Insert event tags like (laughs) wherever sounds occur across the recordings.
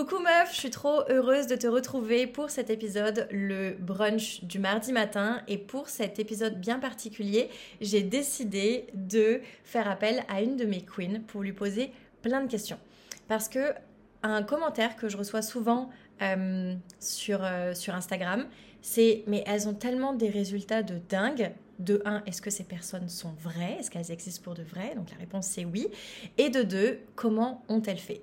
Coucou meuf, je suis trop heureuse de te retrouver pour cet épisode, le brunch du mardi matin. Et pour cet épisode bien particulier, j'ai décidé de faire appel à une de mes queens pour lui poser plein de questions. Parce que un commentaire que je reçois souvent euh, sur, euh, sur Instagram, c'est mais elles ont tellement des résultats de dingue. De un, est-ce que ces personnes sont vraies? Est-ce qu'elles existent pour de vrai Donc la réponse c'est oui. Et de deux, comment ont-elles fait?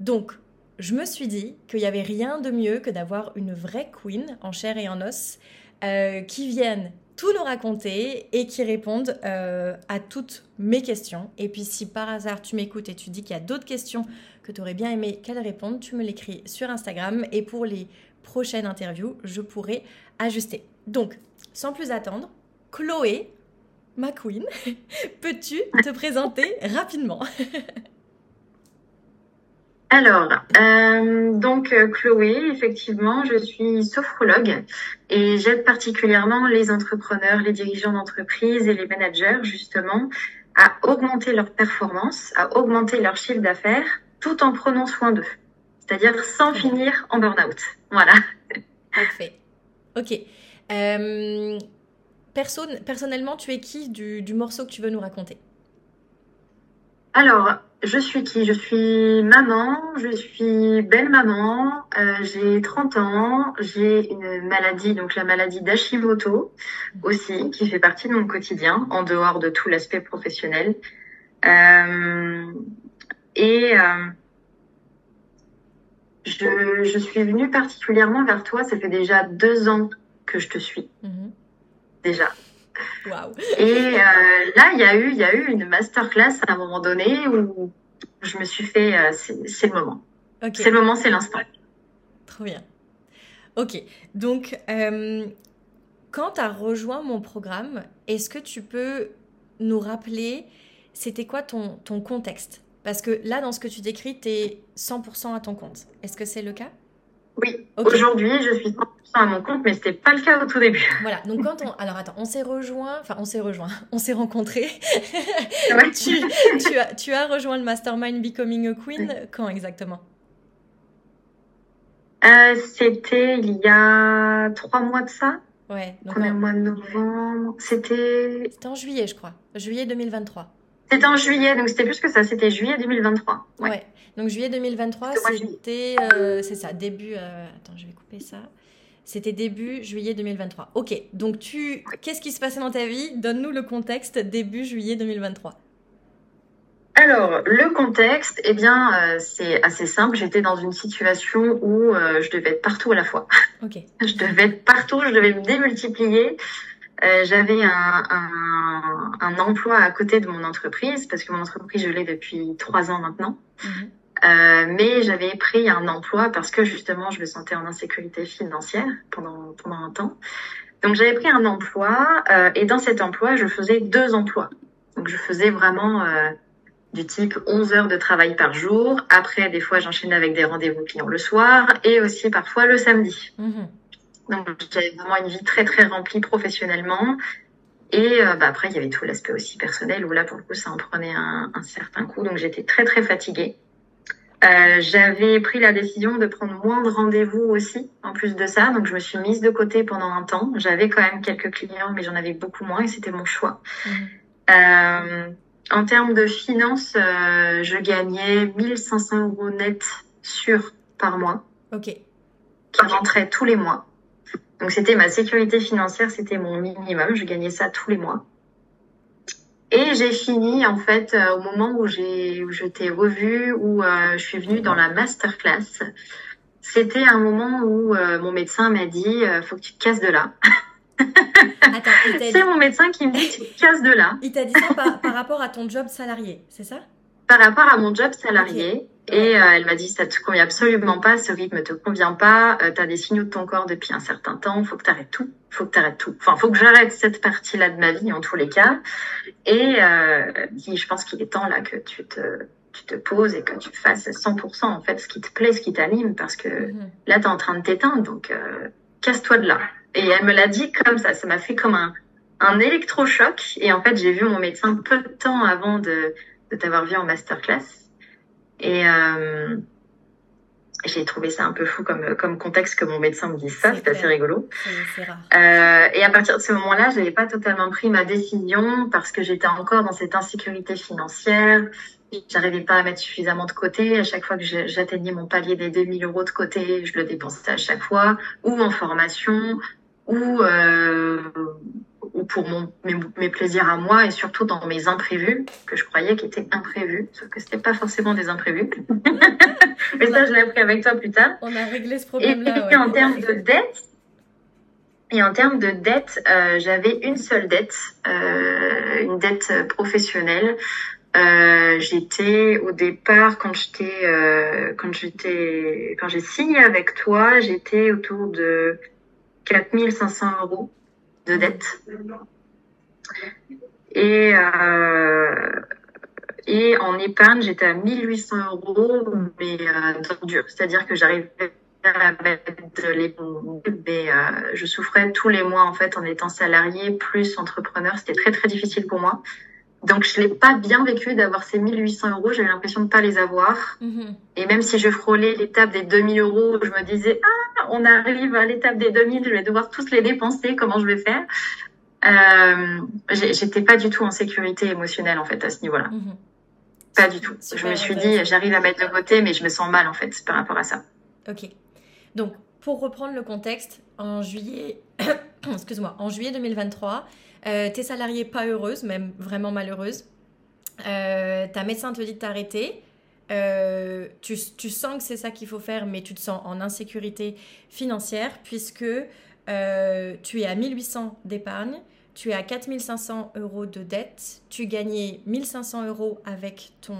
Donc, je me suis dit qu'il n'y avait rien de mieux que d'avoir une vraie queen en chair et en os euh, qui vienne tout nous raconter et qui répondent à toutes mes questions. Et puis si par hasard tu m'écoutes et tu dis qu'il y a d'autres questions que tu aurais bien aimé qu'elle réponde, tu me l'écris sur Instagram et pour les prochaines interviews, je pourrai ajuster. Donc, sans plus attendre, Chloé, ma queen, (laughs) peux-tu te présenter rapidement? (laughs) Alors, euh, donc euh, Chloé, effectivement, je suis sophrologue et j'aide particulièrement les entrepreneurs, les dirigeants d'entreprise et les managers justement à augmenter leur performance, à augmenter leur chiffre d'affaires tout en prenant soin d'eux. C'est-à-dire sans finir en burn-out. Voilà. Parfait. Ok. Euh, personnellement, tu es qui du, morceau que tu veux nous raconter? Alors, je suis qui? Je suis maman, je suis belle maman, euh, j'ai 30 ans, j'ai une maladie, donc la maladie d'Hashimoto aussi, qui fait partie de mon quotidien, en dehors de tout l'aspect professionnel. Euh, et euh, je, suis venue particulièrement vers toi. Ça fait déjà deux ans que je te suis. Mhm. Déjà. Wow. Et euh, là, il y a eu, il y a eu une masterclass à un moment donné où je me suis fait, euh, c'est le moment. C'est le moment, c'est l'instant. Trop bien. Ok. Donc, quand tu as rejoint mon programme, est-ce que tu peux nous rappeler, c'était quoi ton, ton contexte? Parce que là, dans ce que tu décris, tu es 100% à ton compte. Est-ce que c'est le cas? Oui. Aujourd'hui, je suis 100% à mon compte, mais ce n'était pas le cas au tout début. Voilà. Donc, quand on. Alors, attends, on s'est rejoint. Enfin, on s'est rejoint. (laughs) On s'est rencontrés. tu, as, tu as rejoint le Mastermind Becoming a Queen quand exactement? Euh, C'était il y a trois mois de ça. Ouais. Donc Premier mois de novembre. C'était. C'était en juillet, je crois. Juillet 2023. C'était en juillet, donc c'était plus que ça, c'était juillet 2023. Ouais. Donc juillet 2023, c'était, euh, c'est ça, début. Euh, attends, je vais couper ça. C'était début juillet 2023. Ok, donc tu, qu'est-ce qui se passait dans ta vie? Donne-nous le contexte début juillet 2023. Alors, le contexte, eh bien, euh, c'est assez simple. J'étais dans une situation où je devais être partout à la fois. Ok. (laughs) je devais être partout, je devais me démultiplier. Euh, j'avais un, un, un, emploi à côté de mon entreprise parce que mon entreprise je l'ai depuis trois ans maintenant. Mhm. Euh, mais j'avais pris un emploi parce que justement je me sentais en insécurité financière pendant pendant un temps. Donc j'avais pris un emploi euh, et dans cet emploi je faisais deux emplois. Donc je faisais vraiment du type 11 heures de travail par jour. Après des fois j'enchaînais avec des rendez-vous clients le soir et aussi parfois le samedi. Mhm. Donc j'avais vraiment une vie très très remplie professionnellement. Et euh, bah, après, il y avait tout l'aspect aussi personnel où là, pour le coup, ça en prenait un, un certain coup. Donc j'étais très très fatiguée. Euh, j'avais pris la décision de prendre moins de rendez-vous aussi, en plus de ça. Donc je me suis mise de côté pendant un temps. J'avais quand même quelques clients, mais j'en avais beaucoup moins et c'était mon choix. Mmh. Euh, en termes de finances, euh, je gagnais 1500 euros net sur par mois. Ok. Qui rentrait tous les mois. Donc c'était ma sécurité financière, c'était mon minimum. Je gagnais ça tous les mois. Et j'ai fini en fait euh, au moment où j'ai où je t'ai revue, où euh, je suis venue dans la masterclass. C'était un moment où euh, mon médecin m'a dit faut que tu te casses de là. (laughs) c'est mon médecin qui me dit tu te casses de là. Il t'a dit ça par, par, rapport à ton job salarié, c'est ça? Par rapport à mon job salarié. Et euh, elle m'a dit ça te convient absolument pas, ce rythme te convient pas, euh, tu as des signaux de ton corps depuis un certain temps, faut que tu arrêtes tout, faut que tu arrêtes tout. Enfin, faut que j'arrête cette partie-là de ma vie en tous les cas. Et euh, je pense qu'il est temps là que tu te tu te poses et que tu fasses 100% en fait ce qui te plaît, ce qui t'anime parce que mhm. là tu es en train de t'éteindre donc euh, casse-toi de là. Et elle me l'a dit comme ça, ça m'a fait comme un un électrochoc et en fait, j'ai vu mon médecin peu de temps avant de de t'avoir vu en masterclass et, euh, j'ai trouvé ça un peu fou comme, comme contexte que mon médecin me dise ça, c'est assez rigolo. Rare. Euh, et à partir de ce moment-là, je n'avais pas totalement pris ma décision parce que j'étais encore dans cette insécurité financière. J'arrivais pas à mettre suffisamment de côté. À chaque fois que j'atteignais mon palier des 2000 euros de côté, je le dépensais à chaque fois, ou en formation, ou euh, ou pour mon, mes, plaisirs à moi et surtout dans mes imprévus que je croyais qui étaient imprévus, sauf que c'était pas forcément des imprévus. (laughs) Mais ça, je l'ai appris avec toi plus tard. On a réglé ce problème-là. Et, en termes de dette, et en termes de dette, euh, j'avais une seule dette, euh, une dette professionnelle. Euh, j'étais au départ quand j'étais quand j'étais quand j'ai signé avec toi, j'étais autour de 4500 euros de dette. Et, euh, et en épargne, j'étais à 1800 euros, mais euh, dur. C'est-à-dire que j'arrivais à mettre les mais euh, je souffrais tous les mois en fait en étant salarié plus entrepreneur. C'était très très difficile pour moi. Donc je l'ai pas bien vécu d'avoir ces 1800 euros. J'avais l'impression de pas les avoir. Mm-hmm. Et même si je frôlais l'étape des 2000 euros, je me disais ah on arrive à l'étape des 2000, je vais devoir tous les dépenser. Comment je vais faire? Euh, J'étais pas du tout en sécurité émotionnelle en fait à ce niveau-là. Mm-hmm. Pas du tout. je me suis dit j'arrive à mettre de côté, mais je me sens mal en fait par rapport à ça. Ok. Donc pour reprendre le contexte, en juillet, (clears throat) (clears throat) excuse-moi, en juillet 2023 euh, t'es salariée pas heureuse, même vraiment malheureuse. Euh, ta médecin te dit de t'arrêter. Euh, tu, tu, sens que c'est ça qu'il faut faire, mais tu te sens en insécurité financière puisque tu es à 1800 d'épargne, tu es à 4500 euros de dette, tu gagnais 1500 euros avec ton,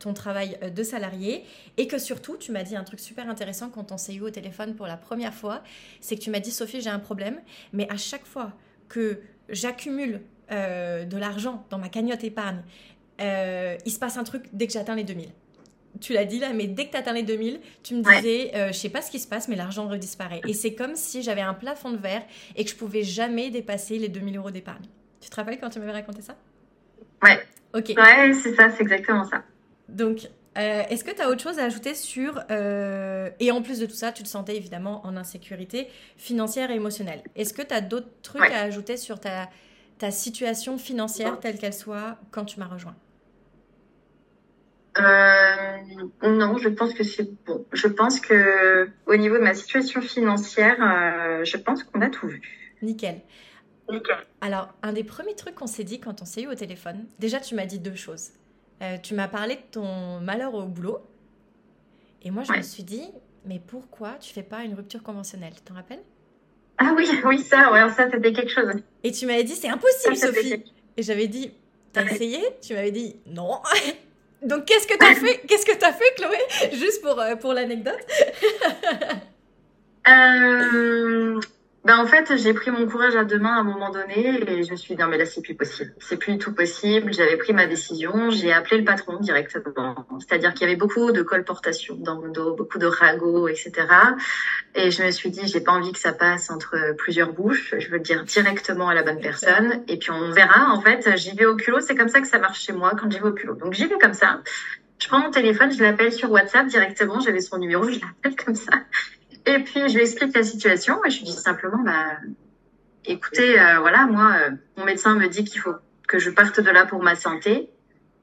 ton travail de salarié et que surtout, tu m'as dit un truc super intéressant quand on s'est eu au téléphone pour la première fois, c'est que tu m'as dit Sophie, j'ai un problème, mais à chaque fois que j'accumule euh, de l'argent dans ma cagnotte épargne, euh, il se passe un truc dès que j'atteins les 2000. Tu l'as dit là, mais dès que tu atteins les 2000, tu me disais, euh, je sais pas ce qui se passe, mais l'argent redisparaît. Et c'est comme si j'avais un plafond de verre et que je pouvais jamais dépasser les 2000 euros d'épargne. Tu te rappelles quand tu m'avais raconté ça? Ouais. Ok. Ouais, c'est ça, c'est exactement ça. Donc, euh, est-ce que tu as autre chose à ajouter sur... Euh, et en plus de tout ça, tu te sentais évidemment en insécurité financière et émotionnelle. Est-ce que tu as d'autres trucs à ajouter sur ta, ta situation financière telle qu'elle soit quand tu m'as rejoint? Euh, non, je pense que c'est bon. Je pense que au niveau de ma situation financière, je pense qu'on a tout vu. Nickel. Nickel. Alors, un des premiers trucs qu'on s'est dit quand on s'est eu au téléphone, déjà tu m'as dit deux choses. Euh, tu m'as parlé de ton malheur au boulot. Et moi, je me suis dit, mais pourquoi tu fais pas une rupture conventionnelle Tu t'en rappelles? Ah oui, (laughs) oui, ça, ouais, ça, c'était quelque chose. Et tu m'avais dit, c'est impossible, Sophie. Et j'avais dit, t'as essayé? Tu m'avais dit, non. (laughs) Donc, qu'est-ce que t'as fait? Qu'est-ce que t'as fait, Chloé? Juste pour, euh, pour l'anecdote. (laughs) euh, ben en fait, j'ai pris mon courage à deux mains à un moment donné et je me suis dit non mais là c'est plus possible, c'est plus du tout possible. J'avais pris ma décision, j'ai appelé le patron directement. C'est-à-dire qu'il y avait beaucoup de colportation dans mon dos, beaucoup de ragots, etc. Et je me suis dit j'ai pas envie que ça passe entre plusieurs bouches. Je veux dire directement à la bonne personne et puis on verra. En fait, j'y vais au culot. C'est comme ça que ça marche chez moi quand j'y vais au culot. Donc j'y vais comme ça. Je prends mon téléphone, je l'appelle sur WhatsApp directement. J'avais son numéro, je l'appelle comme ça. Et puis, je lui explique la situation et je lui dis simplement, bah, écoutez, euh, voilà, moi, euh, mon médecin me dit qu'il faut que je parte de là pour ma santé,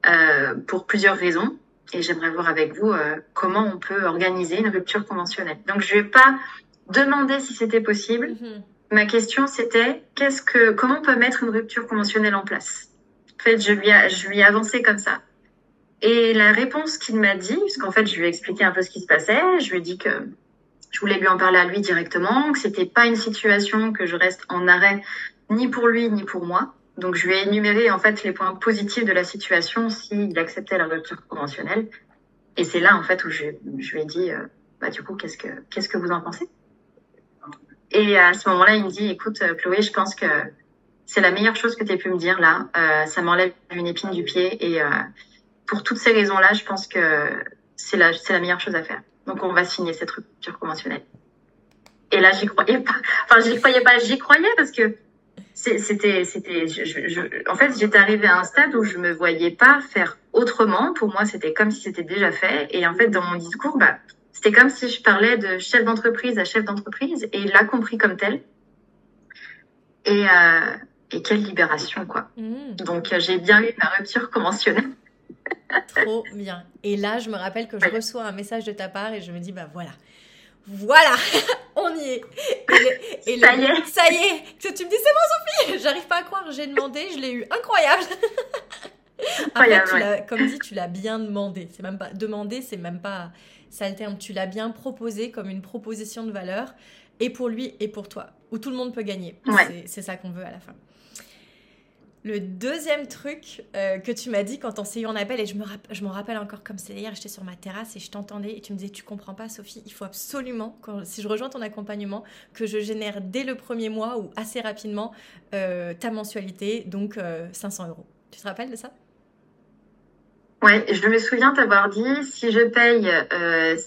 euh, pour plusieurs raisons. Et j'aimerais voir avec vous comment on peut organiser une rupture conventionnelle. Donc, je vais pas demander si c'était possible. Mm-hmm. Ma question, c'était qu'est-ce que, comment on peut mettre une rupture conventionnelle en place? En fait, je lui, ai, je lui ai avancé comme ça. Et la réponse qu'il m'a dit, parce qu'en fait, je lui ai expliqué un peu ce qui se passait, je lui ai dit que je voulais lui en parler à lui directement, que c'était pas une situation que je reste en arrêt ni pour lui ni pour moi. Donc je lui ai énuméré en fait les points positifs de la situation s'il acceptait la rupture conventionnelle. Et c'est là en fait où je, lui ai dit euh, bah du coup qu'est-ce que qu'est-ce que vous en pensez? Et à ce moment-là il me dit écoute euh, Chloé je pense que c'est la meilleure chose que tu aies pu me dire là. Euh, ça m'enlève une épine du pied et pour toutes ces raisons-là je pense que c'est la c'est la meilleure chose à faire. Donc on va signer cette rupture conventionnelle. Et là, j'y croyais pas. Enfin, j'y croyais pas, j'y croyais parce que c'était, c'était, en fait, j'étais arrivée à un stade où je me voyais pas faire autrement. Pour moi, c'était comme si c'était déjà fait. Et en fait, dans mon discours, bah, C'était comme si je parlais de chef d'entreprise à chef d'entreprise et il l'a compris comme tel. Et, euh, et quelle libération, quoi. Mmh. Donc, euh, j'ai bien eu ma rupture conventionnelle. Trop bien. Et là, je me rappelle que je reçois un message de ta part et je me dis, bah voilà. Voilà, (laughs) on y est. Et, ça y est. Ça y est. Tu, me dis, c'est bon, Sophie. J'arrive pas à croire. J'ai demandé, je l'ai eu. Incroyable. (laughs) Comme dit, tu l'as bien demandé. C'est même pas demander, c'est même pas ça le terme. Tu l'as bien proposé comme une proposition de valeur et pour lui et pour toi, où tout le monde peut gagner. C'est ça qu'on veut à la fin. Le deuxième truc euh, que tu m'as dit quand on s'est eu en appel, et je, me je m'en rappelle encore comme c'est hier, j'étais sur ma terrasse et je t'entendais et tu me disais Tu comprends pas, Sophie, il faut absolument, quand, si je rejoins ton accompagnement, que je génère dès le premier mois ou assez rapidement euh, ta mensualité, donc 500 euh, euros. Tu te rappelles de ça? Ouais, je me souviens t'avoir dit si je paye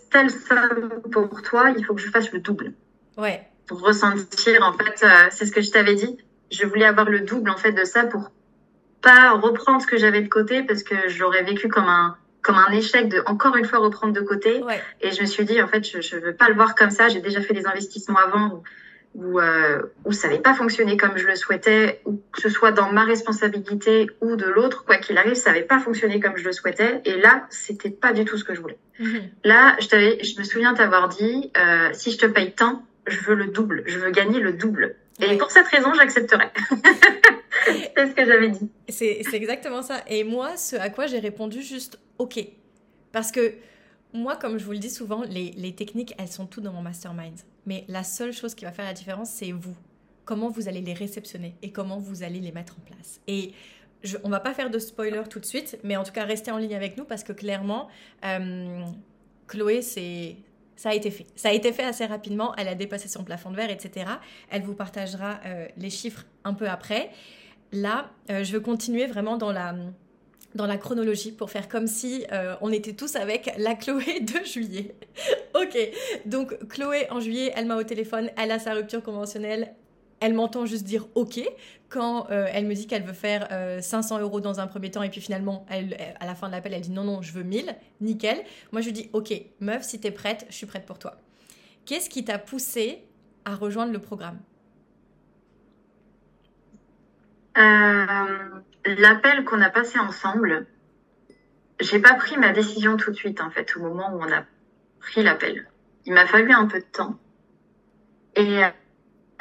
telle somme pour toi, il faut que je fasse le double. Ouais. Pour ressentir, en fait, c'est ce que je t'avais dit je voulais avoir le double en fait de ça pour pas reprendre ce que j'avais de côté parce que je l'aurais vécu comme un comme un échec de encore une fois reprendre de côté. Et je me suis dit en fait je je veux pas le voir comme ça. J'ai déjà fait des investissements avant où euh, où ça n'avait pas fonctionné comme je le souhaitais, ou que ce soit dans ma responsabilité ou de l'autre, quoi qu'il arrive, ça n'avait pas fonctionné comme je le souhaitais. Et là, c'était pas du tout ce que je voulais. Mhm. Là, je t'avais, je me souviens t'avoir dit, euh, si je te paye tant, je veux le double, je veux gagner le double. Et pour cette raison, j'accepterai. (laughs) c'est ce que j'avais dit. C'est exactement ça. Et moi, ce à quoi j'ai répondu juste OK. Parce que moi, comme je vous le dis souvent, les, les techniques, elles sont toutes dans mon mastermind. Mais la seule chose qui va faire la différence, c'est vous. Comment vous allez les réceptionner et comment vous allez les mettre en place. Et je, on va pas faire de spoiler tout de suite, mais en tout cas, restez en ligne avec nous parce que clairement, euh, Chloé, c'est ça a été fait. Assez rapidement. Elle a dépassé son plafond de verre, etc. Elle vous partagera euh, les chiffres un peu après. Là, euh, je veux continuer vraiment dans la, dans la chronologie pour faire comme si euh, on était tous avec la Chloé (laughs) de juillet. (laughs) ok, donc Chloé en juillet, elle m'a au téléphone, elle a sa rupture conventionnelle, elle m'entend juste dire OK quand euh, elle me dit qu'elle veut faire 500 euh, euros dans un premier temps et puis finalement, à la fin de l'appel, elle dit non, non, je veux 1000, nickel. Moi, je lui dis OK, meuf, si t'es prête, je suis prête pour toi. Qu'est-ce qui t'a poussé à rejoindre le programme? Euh, L'appel qu'on a passé ensemble, j'ai pas pris ma décision tout de suite en fait au moment où on a pris l'appel. Il m'a fallu un peu de temps. Et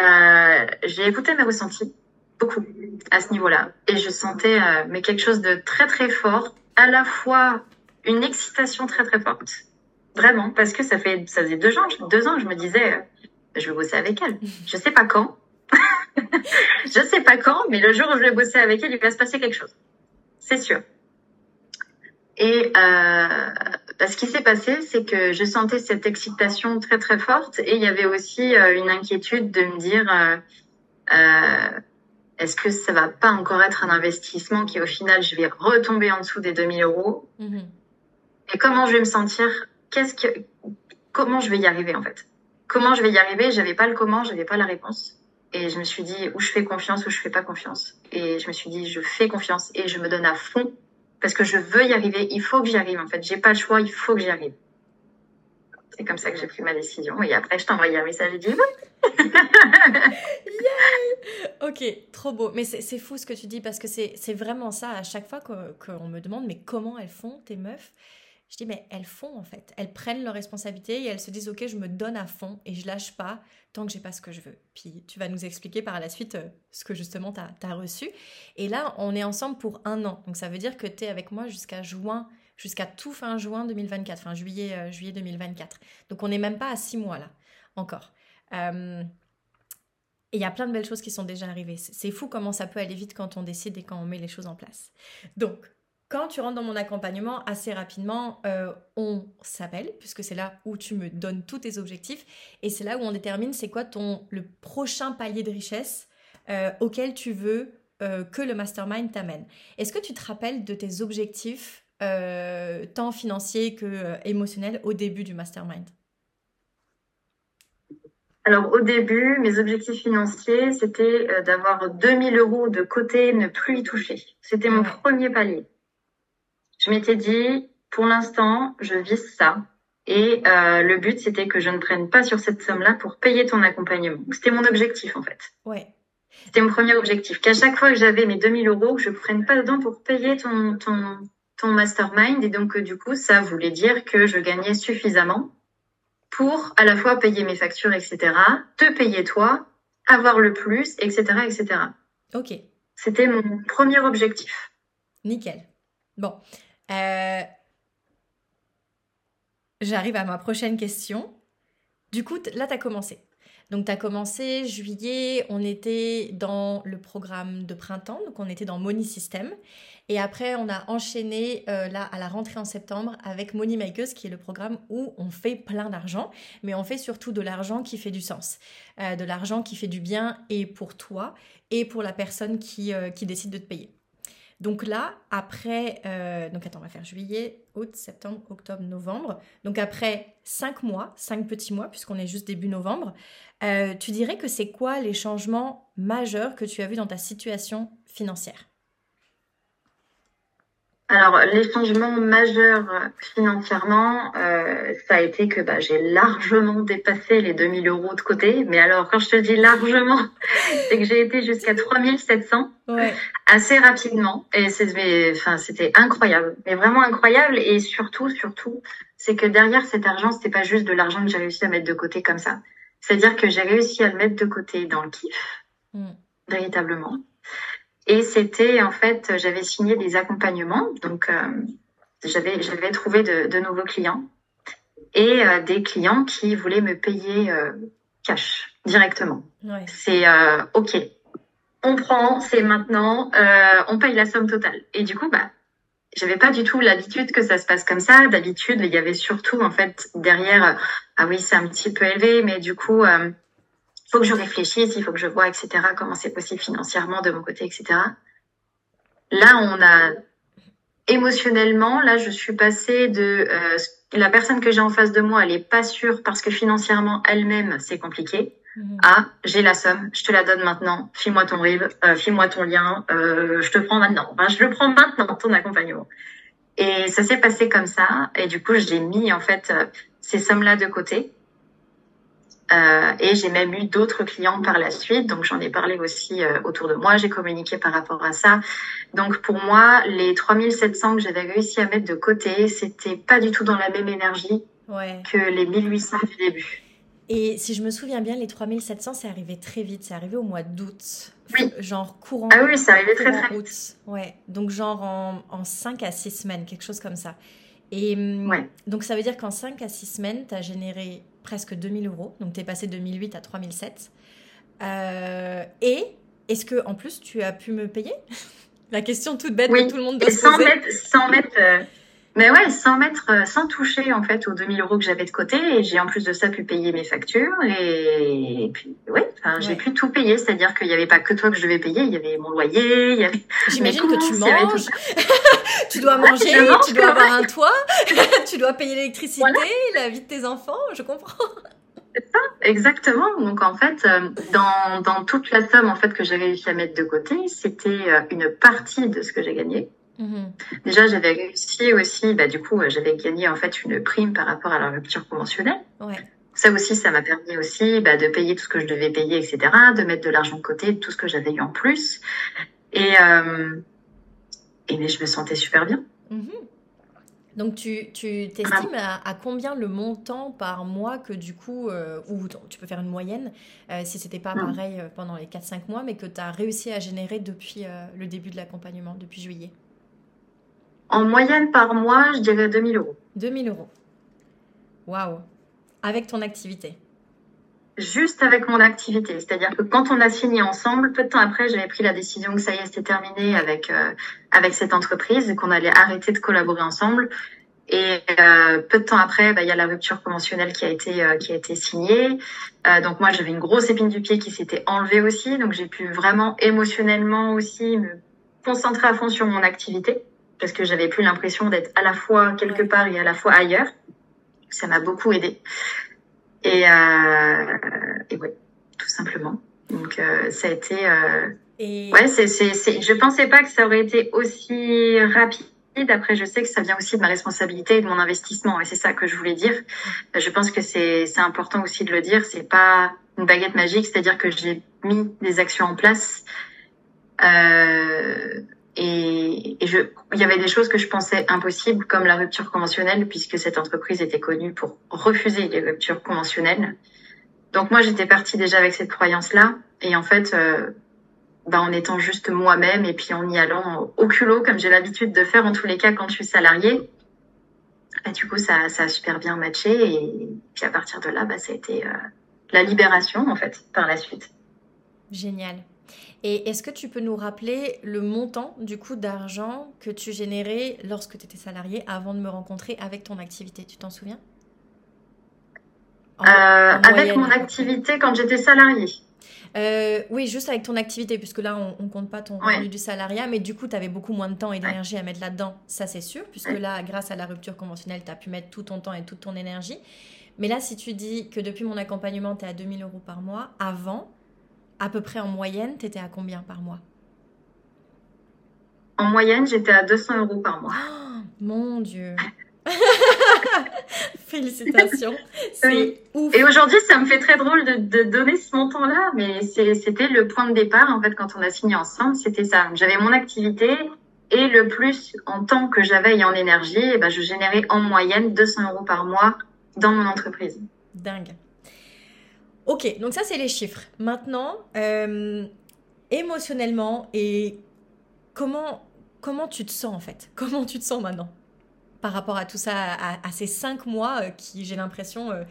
euh, j'ai écouté mes ressentis beaucoup à ce niveau-là. Et je sentais euh, mais quelque chose de très très fort, à la fois une excitation très très forte, vraiment parce que ça fait ça faisait deux ans deux ans je me disais euh, je vais bosser avec elle, je sais pas quand, (laughs) je sais pas quand, mais le jour où je vais bosser avec elle il va se passer quelque chose, c'est sûr. Et euh, bah, ce qui s'est passé, c'est que je sentais cette excitation très très forte et il y avait aussi euh, une inquiétude de me dire euh, euh, est-ce que ça va pas encore être un investissement qui au final je vais retomber en dessous des 2000 euros? Mm-hmm. Et comment je vais me sentir? Qu'est-ce que comment je vais y arriver en fait? Comment je vais y arriver? J'avais pas le comment, j'avais pas la réponse. Et je me suis dit où je fais confiance, où je fais pas confiance. Et je me suis dit je fais confiance et je me donne à fond parce que je veux y arriver. Il faut que j'y arrive en fait. J'ai pas le choix. Il faut que j'y arrive. C'est comme ça que j'ai pris ma décision. Et après, je t'ai un message et dit oui. ok, trop beau. Mais c'est fou ce que tu dis parce que c'est vraiment ça. À chaque fois qu'on me demande, mais comment elles font tes meufs? Je dis, mais elles font en fait. Elles prennent leurs responsabilités et elles se disent, ok, je me donne à fond et je lâche pas tant que j'ai pas ce que je veux. Puis tu vas nous expliquer par la suite euh, ce que justement tu as, reçu. Et là, on est ensemble pour un an. Donc ça veut dire que tu es avec moi jusqu'à juin, jusqu'à tout fin juin 2024, fin juillet, euh, juillet 2024. Donc on n'est même pas à six mois là, encore. Euh, et il y a plein de belles choses qui sont déjà arrivées. C'est fou comment ça peut aller vite quand on décide et quand on met les choses en place. Donc, quand tu rentres dans mon accompagnement, assez rapidement, euh, on s'appelle, puisque c'est là où tu me donnes tous tes objectifs, et c'est là où on détermine c'est quoi ton le prochain palier de richesse euh, auquel tu veux euh, que le mastermind t'amène. Est-ce que tu te rappelles de tes objectifs, tant financiers que émotionnels, au début du mastermind? Alors au début, mes objectifs financiers, c'était d'avoir 2000 euros de côté, ne plus y toucher. C'était mon premier palier je m'étais dit, pour l'instant, je vise ça. Et euh, le but, c'était que je ne prenne pas sur cette somme-là pour payer ton accompagnement. C'était mon objectif, en fait. Ouais. C'était mon premier objectif. Qu'à chaque fois que j'avais mes 2000 euros, que je ne prenne pas dedans pour payer ton, ton, ton mastermind. Et donc, euh, du coup, ça voulait dire que je gagnais suffisamment pour à la fois payer mes factures, etc., te payer toi, avoir le plus, etc., etc. Ok. C'était mon premier objectif. Nickel. Bon. Euh, j'arrive à ma prochaine question. Du coup, là, tu as commencé. Donc, tu as commencé juillet, on était dans le programme de printemps, donc on était dans Money System. Et après, on a enchaîné euh, là à la rentrée en septembre avec Money Makers, qui est le programme où on fait plein d'argent, mais on fait surtout de l'argent qui fait du sens, euh, de l'argent qui fait du bien et pour toi et pour la personne qui, qui décide de te payer. Donc là, après, donc attends, on va faire juillet, août, septembre, octobre, novembre. Donc après cinq mois, cinq petits mois, puisqu'on est juste début novembre, tu dirais que c'est quoi les changements majeurs que tu as vus dans ta situation financière? Alors, les changements majeurs financièrement, euh, ça a été que bah, j'ai largement dépassé les 2000 euros de côté. Mais alors, quand je te dis largement, (laughs) c'est que j'ai été jusqu'à 3700 ouais. assez rapidement. Et c'était enfin, incroyable, mais vraiment incroyable. Et surtout, surtout, c'est que derrière cet argent, c'était pas juste de l'argent que j'ai réussi à mettre de côté comme ça. C'est-à-dire que j'ai réussi à le mettre de côté dans le kiff, mm. véritablement. Et c'était en fait, j'avais signé des accompagnements, donc euh, j'avais j'avais trouvé de, de, nouveaux clients et euh, des clients qui voulaient me payer euh, cash directement. Ouais. C'est ok, on prend, c'est maintenant, on paye la somme totale. Et du coup, bah j'avais pas du tout l'habitude que ça se passe comme ça. D'habitude, il y avait surtout en fait derrière, ah oui, c'est un petit peu élevé, mais du coup, faut que je réfléchisse, il faut que je vois, etc., comment c'est possible financièrement de mon côté, etc. Là, on a émotionnellement, là, je suis passée de euh, la personne que j'ai en face de moi, elle est pas sûre parce que financièrement elle-même c'est compliqué. Mhm. À j'ai la somme, je te la donne maintenant, file-moi ton RIB, euh, file-moi ton lien, euh, je te prends maintenant. je le prends maintenant ton accompagnement. Et ça s'est passé comme ça. Et du coup, j'ai mis en fait euh, ces sommes-là de côté. Euh, et j'ai même eu d'autres clients par la suite, donc j'en ai parlé aussi euh, autour de moi, j'ai communiqué par rapport à ça. Donc pour moi, les 3700 que j'avais réussi à mettre de côté, c'était pas du tout dans la même énergie que les 1800 du début. Et si je me souviens bien, les 3700, c'est arrivé très vite, c'est arrivé au mois d'août. Oui. Genre courant. Ah oui, c'est arrivé très très vite. Ouais, donc genre en, en 5 à 6 semaines, quelque chose comme ça. Et hum, ouais. donc ça veut dire qu'en 5 à 6 semaines, tu as généré presque 2000 euros. Donc, tu es passé de 2008 à 3007. Euh, et est-ce que en plus, tu as pu me payer? (laughs) La question toute bête que tout le monde doit se poser. Mettre, sans mettre, euh, mais ouais, sans mettre, euh, sans toucher en fait aux 2000 euros que j'avais de côté. Et j'ai en plus de ça pu payer mes factures. Et, puis, oui, j'ai pu tout payer. C'est-à-dire qu'il n'y avait pas que toi que je devais payer. Il y avait mon loyer. Il y avait (laughs) J'imagine que tu manges. (laughs) tu dois manger, tu dois avoir un toit, (laughs) tu dois payer l'électricité, la vie de tes enfants. Je comprends. C'est ça, exactement. Donc en fait, euh, dans, dans toute la somme en fait que j'ai réussi à mettre de côté, c'était euh, une partie de ce que j'ai gagné. Mhm. Déjà, j'avais réussi aussi, bah, du coup, j'avais gagné en fait une prime par rapport à la rupture conventionnelle. Ouais. Ça aussi, ça m'a permis aussi bah, de payer tout ce que je devais payer, etc., de mettre de l'argent de côté, tout ce que j'avais eu en plus. Et, euh, et mais je me sentais super bien. Mhm. Donc tu, tu t'estimes à, combien le montant par mois que du coup, euh, ou tu peux faire une moyenne, euh, si c'était pas pareil pendant les 4-5 mois, mais que tu as réussi à générer depuis le début de l'accompagnement, depuis juillet? En moyenne par mois, je dirais 2000 euros. 2000 euros. Waouh. Avec ton activité Juste avec mon activité. C'est-à-dire que quand on a signé ensemble, peu de temps après, j'avais pris la décision que ça y est, c'était terminé avec, euh, avec cette entreprise qu'on allait arrêter de collaborer ensemble. Et euh, peu de temps après, bah, il y a la rupture conventionnelle qui a été euh, qui a été signée. donc moi, j'avais une grosse épine du pied qui s'était enlevée aussi. Donc j'ai pu vraiment émotionnellement aussi me concentrer à fond sur mon activité parce que j'avais plus l'impression d'être à la fois quelque part et à la fois ailleurs. Ça m'a beaucoup aidé. Et, euh, et ouais, tout simplement. Donc euh, ça a été. Euh... Et... Ouais, c'est, c'est, c'est, je pensais pas que ça aurait été aussi rapide Après, je sais que ça vient aussi de ma responsabilité et de mon investissement. Et c'est ça que je voulais dire. Je pense que c'est important aussi de le dire. C'est pas une baguette magique, c'est-à-dire que j'ai mis des actions en place. Euh, et, il y avait des choses que je pensais impossibles, comme la rupture conventionnelle, puisque cette entreprise était connue pour refuser les ruptures conventionnelles. Donc moi, j'étais partie déjà avec cette croyance-là. Et en fait, euh, bah, en étant juste moi-même et puis en y allant au culot, comme j'ai l'habitude de faire en tous les cas quand je suis salariée, bah, du coup, ça, ça a super bien matché. Et puis à partir de là, bah, ça a été euh, la libération, en fait, par la suite. Génial. Et est-ce que tu peux nous rappeler le montant du coût d'argent que tu générais lorsque tu étais salarié avant de me rencontrer avec ton activité? Tu t'en souviens? Euh, Avec mon activité quand j'étais salariée. Euh, oui, juste avec ton activité, puisque là, on, ne compte pas ton revenu du salariat, mais du coup, tu avais beaucoup moins de temps et d'énergie à mettre là-dedans, ça c'est sûr, puisque là, grâce à la rupture conventionnelle, tu as pu mettre tout ton temps et toute ton énergie. Mais là, si tu dis que depuis mon accompagnement, tu es à 2000 euros par mois, avant, à peu près en moyenne, tu étais à combien par mois? En moyenne, j'étais à 200 euros par mois. Oh, mon Dieu (laughs) Félicitations. C'est ouf. Et aujourd'hui, ça me fait très drôle de, donner ce montant-là, mais c'était le point de départ, en fait, quand on a signé ensemble, c'était ça. J'avais mon activité et le plus en temps que j'avais et en énergie, et eh ben, je générais en moyenne 200 euros par mois dans mon entreprise. Dingue. Ok, donc ça, c'est les chiffres. Maintenant, euh, émotionnellement, et comment, comment tu te sens, en fait? Comment tu te sens maintenant? Par rapport à tout ça, à, ces cinq mois euh, qui, j'ai l'impression, euh,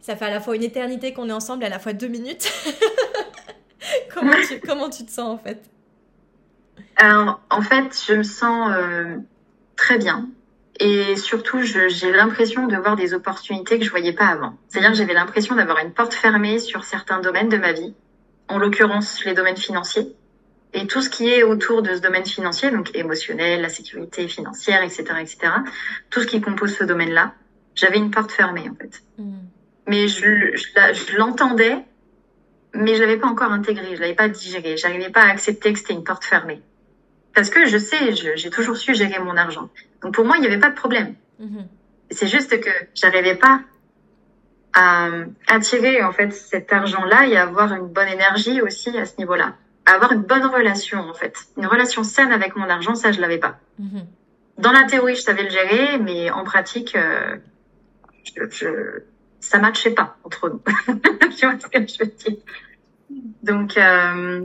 ça fait à la fois une éternité qu'on est ensemble et à la fois deux minutes. (laughs) comment, tu, comment tu te sens en fait? Alors, En fait, je me sens très bien. Et surtout, j'ai l'impression de voir des opportunités que je voyais pas avant. C'est-à-dire que j'avais l'impression d'avoir une porte fermée sur certains domaines de ma vie, en l'occurrence les domaines financiers et tout ce qui est autour de ce domaine financier, donc émotionnel, la sécurité financière, etc., etc., tout ce qui compose ce domaine-là, j'avais une porte fermée en fait. Mm. Mais je, je, l'entendais, mais je l'avais pas encore intégré, je l'avais pas digéré, j'arrivais pas à accepter que c'était une porte fermée. Parce que je sais, j'ai toujours su gérer mon argent. Donc pour moi, il n'y avait pas de problème. Mm-hmm. C'est juste que j'arrivais pas à attirer en fait cet argent-là et à avoir une bonne énergie aussi à ce niveau-là avoir une bonne relation en fait, une relation saine avec mon argent, ça je l'avais pas. Mhm. Dans la théorie, je savais le gérer, mais en pratique, euh, je, je, ça matchait pas entre nous. (laughs) tu vois ce que je veux dire? Donc, euh,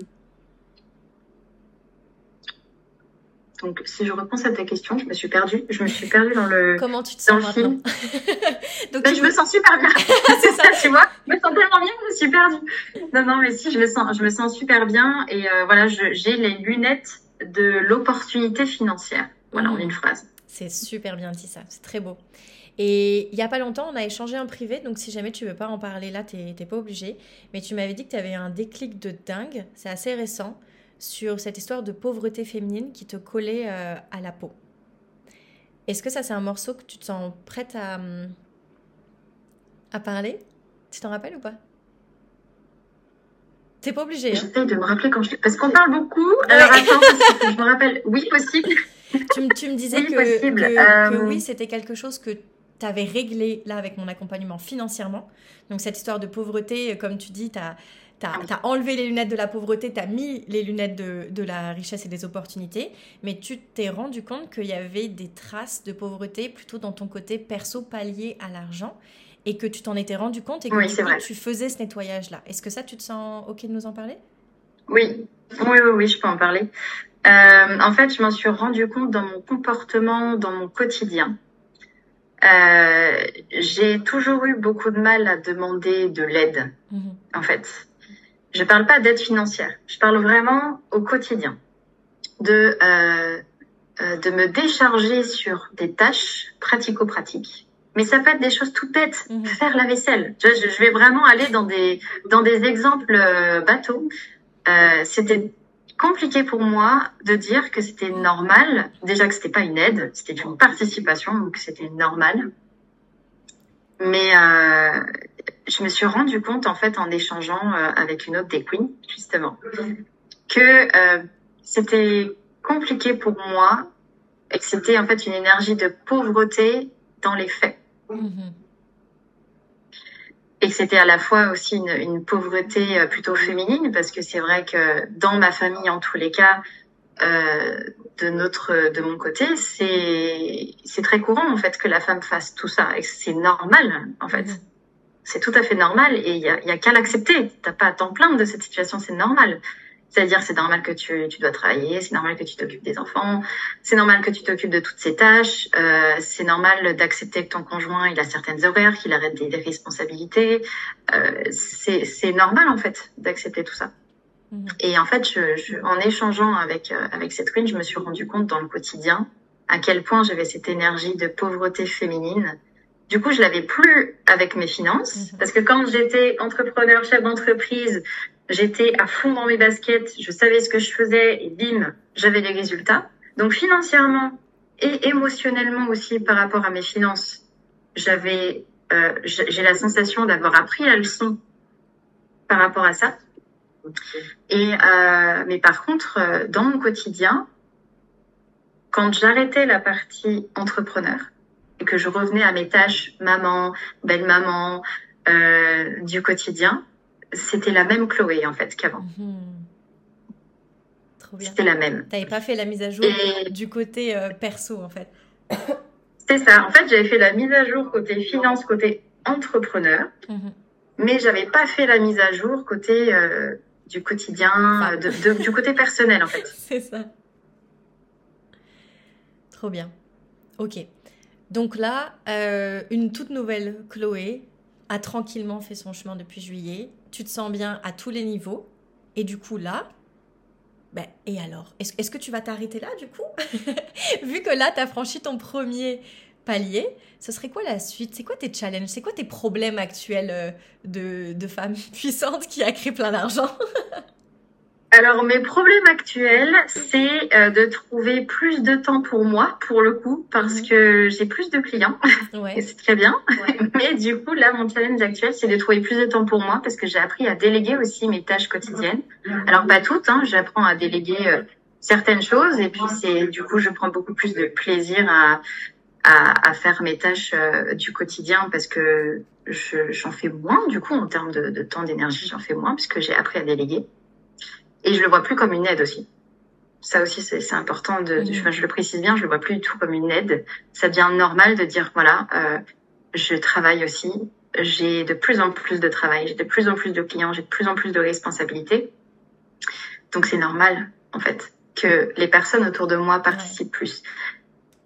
Donc, si je repense à ta question, je me suis perdue. Je me suis perdue dans le. Comment tu te sens maintenant (laughs) Donc, ben, je me sens super bien. (laughs) c'est ça, (laughs) tu vois. Je me sens tellement bien, je me suis perdue. Non, non, mais si, je me sens, je me sens super bien. Et euh, voilà, j'ai les lunettes de l'opportunité financière. Voilà, en mmh. une phrase. C'est super bien dit ça. C'est très beau. Et il n'y a pas longtemps, on a échangé en privé, donc si jamais tu veux pas en parler là, tu n'es pas obligé. Mais tu m'avais dit que tu avais un déclic de dingue, c'est assez récent sur cette histoire de pauvreté féminine qui te collait euh, à la peau. Est-ce que ça, c'est un morceau que tu te sens prête à, à parler? Tu t'en rappelles ou pas? T'es pas obligée. Hein? J'essaie de me rappeler quand je. Parce qu'on parle beaucoup. Alors attends, je me rappelle. Oui, possible. (laughs) Tu, me disais que, euh, oui, c'était quelque chose que tu avais réglé là avec mon accompagnement financièrement. Donc cette histoire de pauvreté, comme tu dis, tu as tu as, enlevé les lunettes de la pauvreté, tu as mis les lunettes de, la richesse et des opportunités, mais tu t'es rendu compte qu'il y avait des traces de pauvreté plutôt dans ton côté perso pallié à l'argent et que tu t'en étais rendu compte et que tu faisais ce nettoyage-là. Est-ce que ça, tu te sens OK de nous en parler? Oui. oui, oui, oui, je peux en parler. Euh, en fait, je m'en suis rendu compte dans mon comportement, dans mon quotidien. Euh, j'ai toujours eu beaucoup de mal à demander de l'aide, mmh en fait. Je parle pas d'aide financière. Je parle vraiment au quotidien de euh, euh, de me décharger sur des tâches pratico-pratiques. Mais ça peut être des choses tout bêtes, mhm. faire la vaisselle. Je, je, vais vraiment aller dans des dans des exemples euh, bateaux. Euh, c'était compliqué pour moi de dire que c'était normal. Déjà que c'était pas une aide, c'était une participation, donc c'était normal. Mais euh, je me suis rendu compte en fait en échangeant euh, avec une autre des queens justement que euh, c'était compliqué pour moi et que c'était en fait une énergie de pauvreté dans les faits. Et que c'était à la fois aussi une, pauvreté plutôt féminine, parce que c'est vrai que dans ma famille, en tous les cas, euh, de notre, de mon côté, c'est c'est très courant en fait que la femme fasse tout ça, et c'est normal en fait. Mm-hmm. C'est tout à fait normal et il y a, y a qu'à l'accepter. T'as pas à t'en plaindre de cette situation, c'est normal. C'est-à-dire, c'est normal que tu, tu dois travailler, c'est normal que tu t'occupes des enfants, c'est normal que tu t'occupes de toutes ces tâches, euh, c'est normal d'accepter que ton conjoint il a certaines horaires, qu'il arrête des, des responsabilités. Euh, c'est normal en fait d'accepter tout ça. Mhm. Et en fait, je, je, en échangeant avec euh, avec cette queen, je me suis rendu compte dans le quotidien à quel point j'avais cette énergie de pauvreté féminine. Du coup, je l'avais plus avec mes finances, mhm. parce que quand j'étais entrepreneur, chef d'entreprise, J'étais à fond dans mes baskets, je savais ce que je faisais et bim, j'avais des résultats. Donc financièrement et émotionnellement aussi par rapport à mes finances, j'avais, euh, j'ai la sensation d'avoir appris la leçon par rapport à ça. Et euh, mais par contre, euh, dans mon quotidien, quand j'arrêtais la partie entrepreneur et que je revenais à mes tâches maman, belle maman euh, du quotidien, c'était la même Chloé en fait qu'avant. Mhm. C'était la même. T'avais pas fait la mise à jour du côté euh, perso en fait. C'est ça. En fait, j'avais fait la mise à jour côté finance, côté entrepreneur, mhm. mais j'avais pas fait la mise à jour côté euh, du quotidien, du côté personnel en fait. (laughs) C'est ça. Trop bien. Ok. Donc là, euh, une toute nouvelle Chloé a tranquillement fait son chemin depuis juillet tu te sens bien à tous les niveaux. Et du coup, là, ben, et alors? Est-ce que tu vas t'arrêter là, du coup? (laughs) Vu que là, tu as franchi ton premier palier, ce serait quoi la suite? C'est quoi tes challenges? C'est quoi tes problèmes actuels euh, de, de femme (laughs) puissante qui a créé plein d'argent? (laughs) Alors mes problèmes actuels, c'est euh, de trouver plus de temps pour moi, pour le coup, parce mhm. que j'ai plus de clients, (laughs) ouais. et c'est très bien. Mais du coup, là, mon challenge actuel, c'est de trouver plus de temps pour moi, parce que j'ai appris à déléguer aussi mes tâches quotidiennes. Mhm. Alors pas toutes, hein, j'apprends à déléguer euh, certaines choses, et puis c'est du coup, je prends beaucoup plus de plaisir à à, à faire mes tâches euh, du quotidien parce que j'en fais moins du coup en termes de, de temps d'énergie j'en fais moins puisque j'ai appris à déléguer et je le vois plus comme une aide aussi. Ça aussi, c'est important de, mmh. je, le précise bien, je le vois plus du tout comme une aide. Ça devient normal de dire, voilà, euh, je travaille aussi, j'ai de plus en plus de travail, j'ai de plus en plus de clients, j'ai de plus en plus de responsabilités. Donc c'est normal, en fait, que les personnes autour de moi participent plus.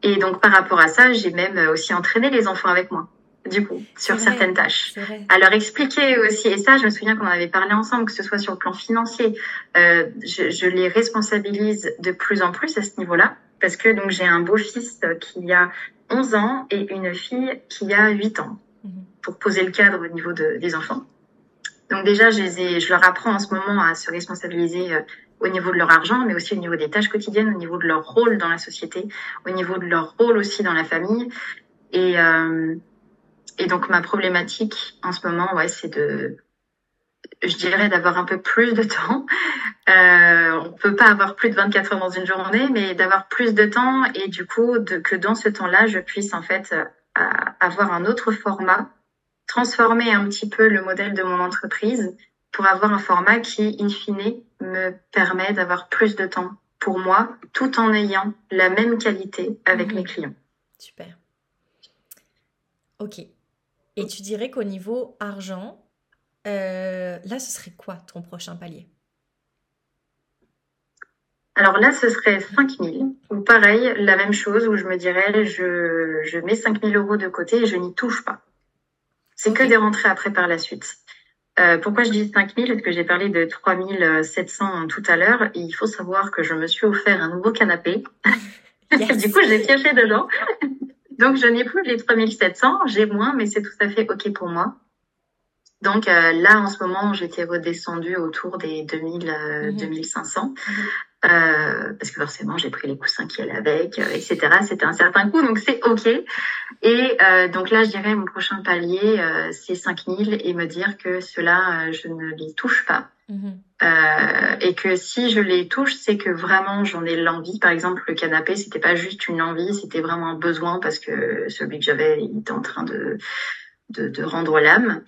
Et donc par rapport à ça, j'ai même aussi entraîné les enfants avec moi du coup, sur certaines tâches. À leur expliquer aussi, et ça, je me souviens qu'on en avait parlé ensemble, que ce soit sur le plan financier, euh, je, je, les responsabilise de plus en plus à ce niveau-là, parce que donc j'ai un beau-fils qui a 11 ans et une fille qui a 8 ans, mhm. pour poser le cadre au niveau de, des enfants. Donc déjà, je, les ai, je leur apprends en ce moment à se responsabiliser euh, au niveau de leur argent, mais aussi au niveau des tâches quotidiennes, au niveau de leur rôle dans la société, au niveau de leur rôle aussi dans la famille. Et, euh, et donc ma problématique en ce moment, ouais, c'est de, je dirais d'avoir un peu plus de temps. Euh, on peut pas avoir plus de 24 heures dans une journée, mais d'avoir plus de temps et du coup de, que dans ce temps-là, je puisse en fait euh, avoir un autre format, transformer un petit peu le modèle de mon entreprise pour avoir un format qui, in fine, me permet d'avoir plus de temps pour moi, tout en ayant la même qualité avec mmh. mes clients. Super. Ok. Et tu dirais qu'au niveau argent, euh, là, ce serait quoi ton prochain palier? Alors là, ce serait 5 000. Ou pareil, la même chose, où je me dirais, je, je mets 5 000 euros de côté et je n'y touche pas. C'est que des rentrées après par la suite. Euh, pourquoi je dis 5 000 Parce que j'ai parlé de 3 700 tout à l'heure. Il faut savoir que je me suis offert un nouveau canapé. (laughs) (laughs) du coup, j'ai pioché dedans. (laughs) Donc, je n'ai plus les 3700, j'ai moins, mais c'est tout à fait OK pour moi. Donc euh, là, en ce moment, j'étais redescendue autour des 2000, euh, 2500, mhm. Euh, parce que forcément, j'ai pris les coussins qui allaient avec, euh, etc. C'était un certain coût, donc c'est OK. Et euh, donc là, je dirais mon prochain palier, c'est 5000 et me dire que cela, je ne les touche pas. Mhm. Euh, et que si je les touche, c'est que vraiment j'en ai l'envie. Par exemple, le canapé, c'était pas juste une envie, c'était vraiment un besoin parce que celui que j'avais, il était en train de de, de rendre l'âme.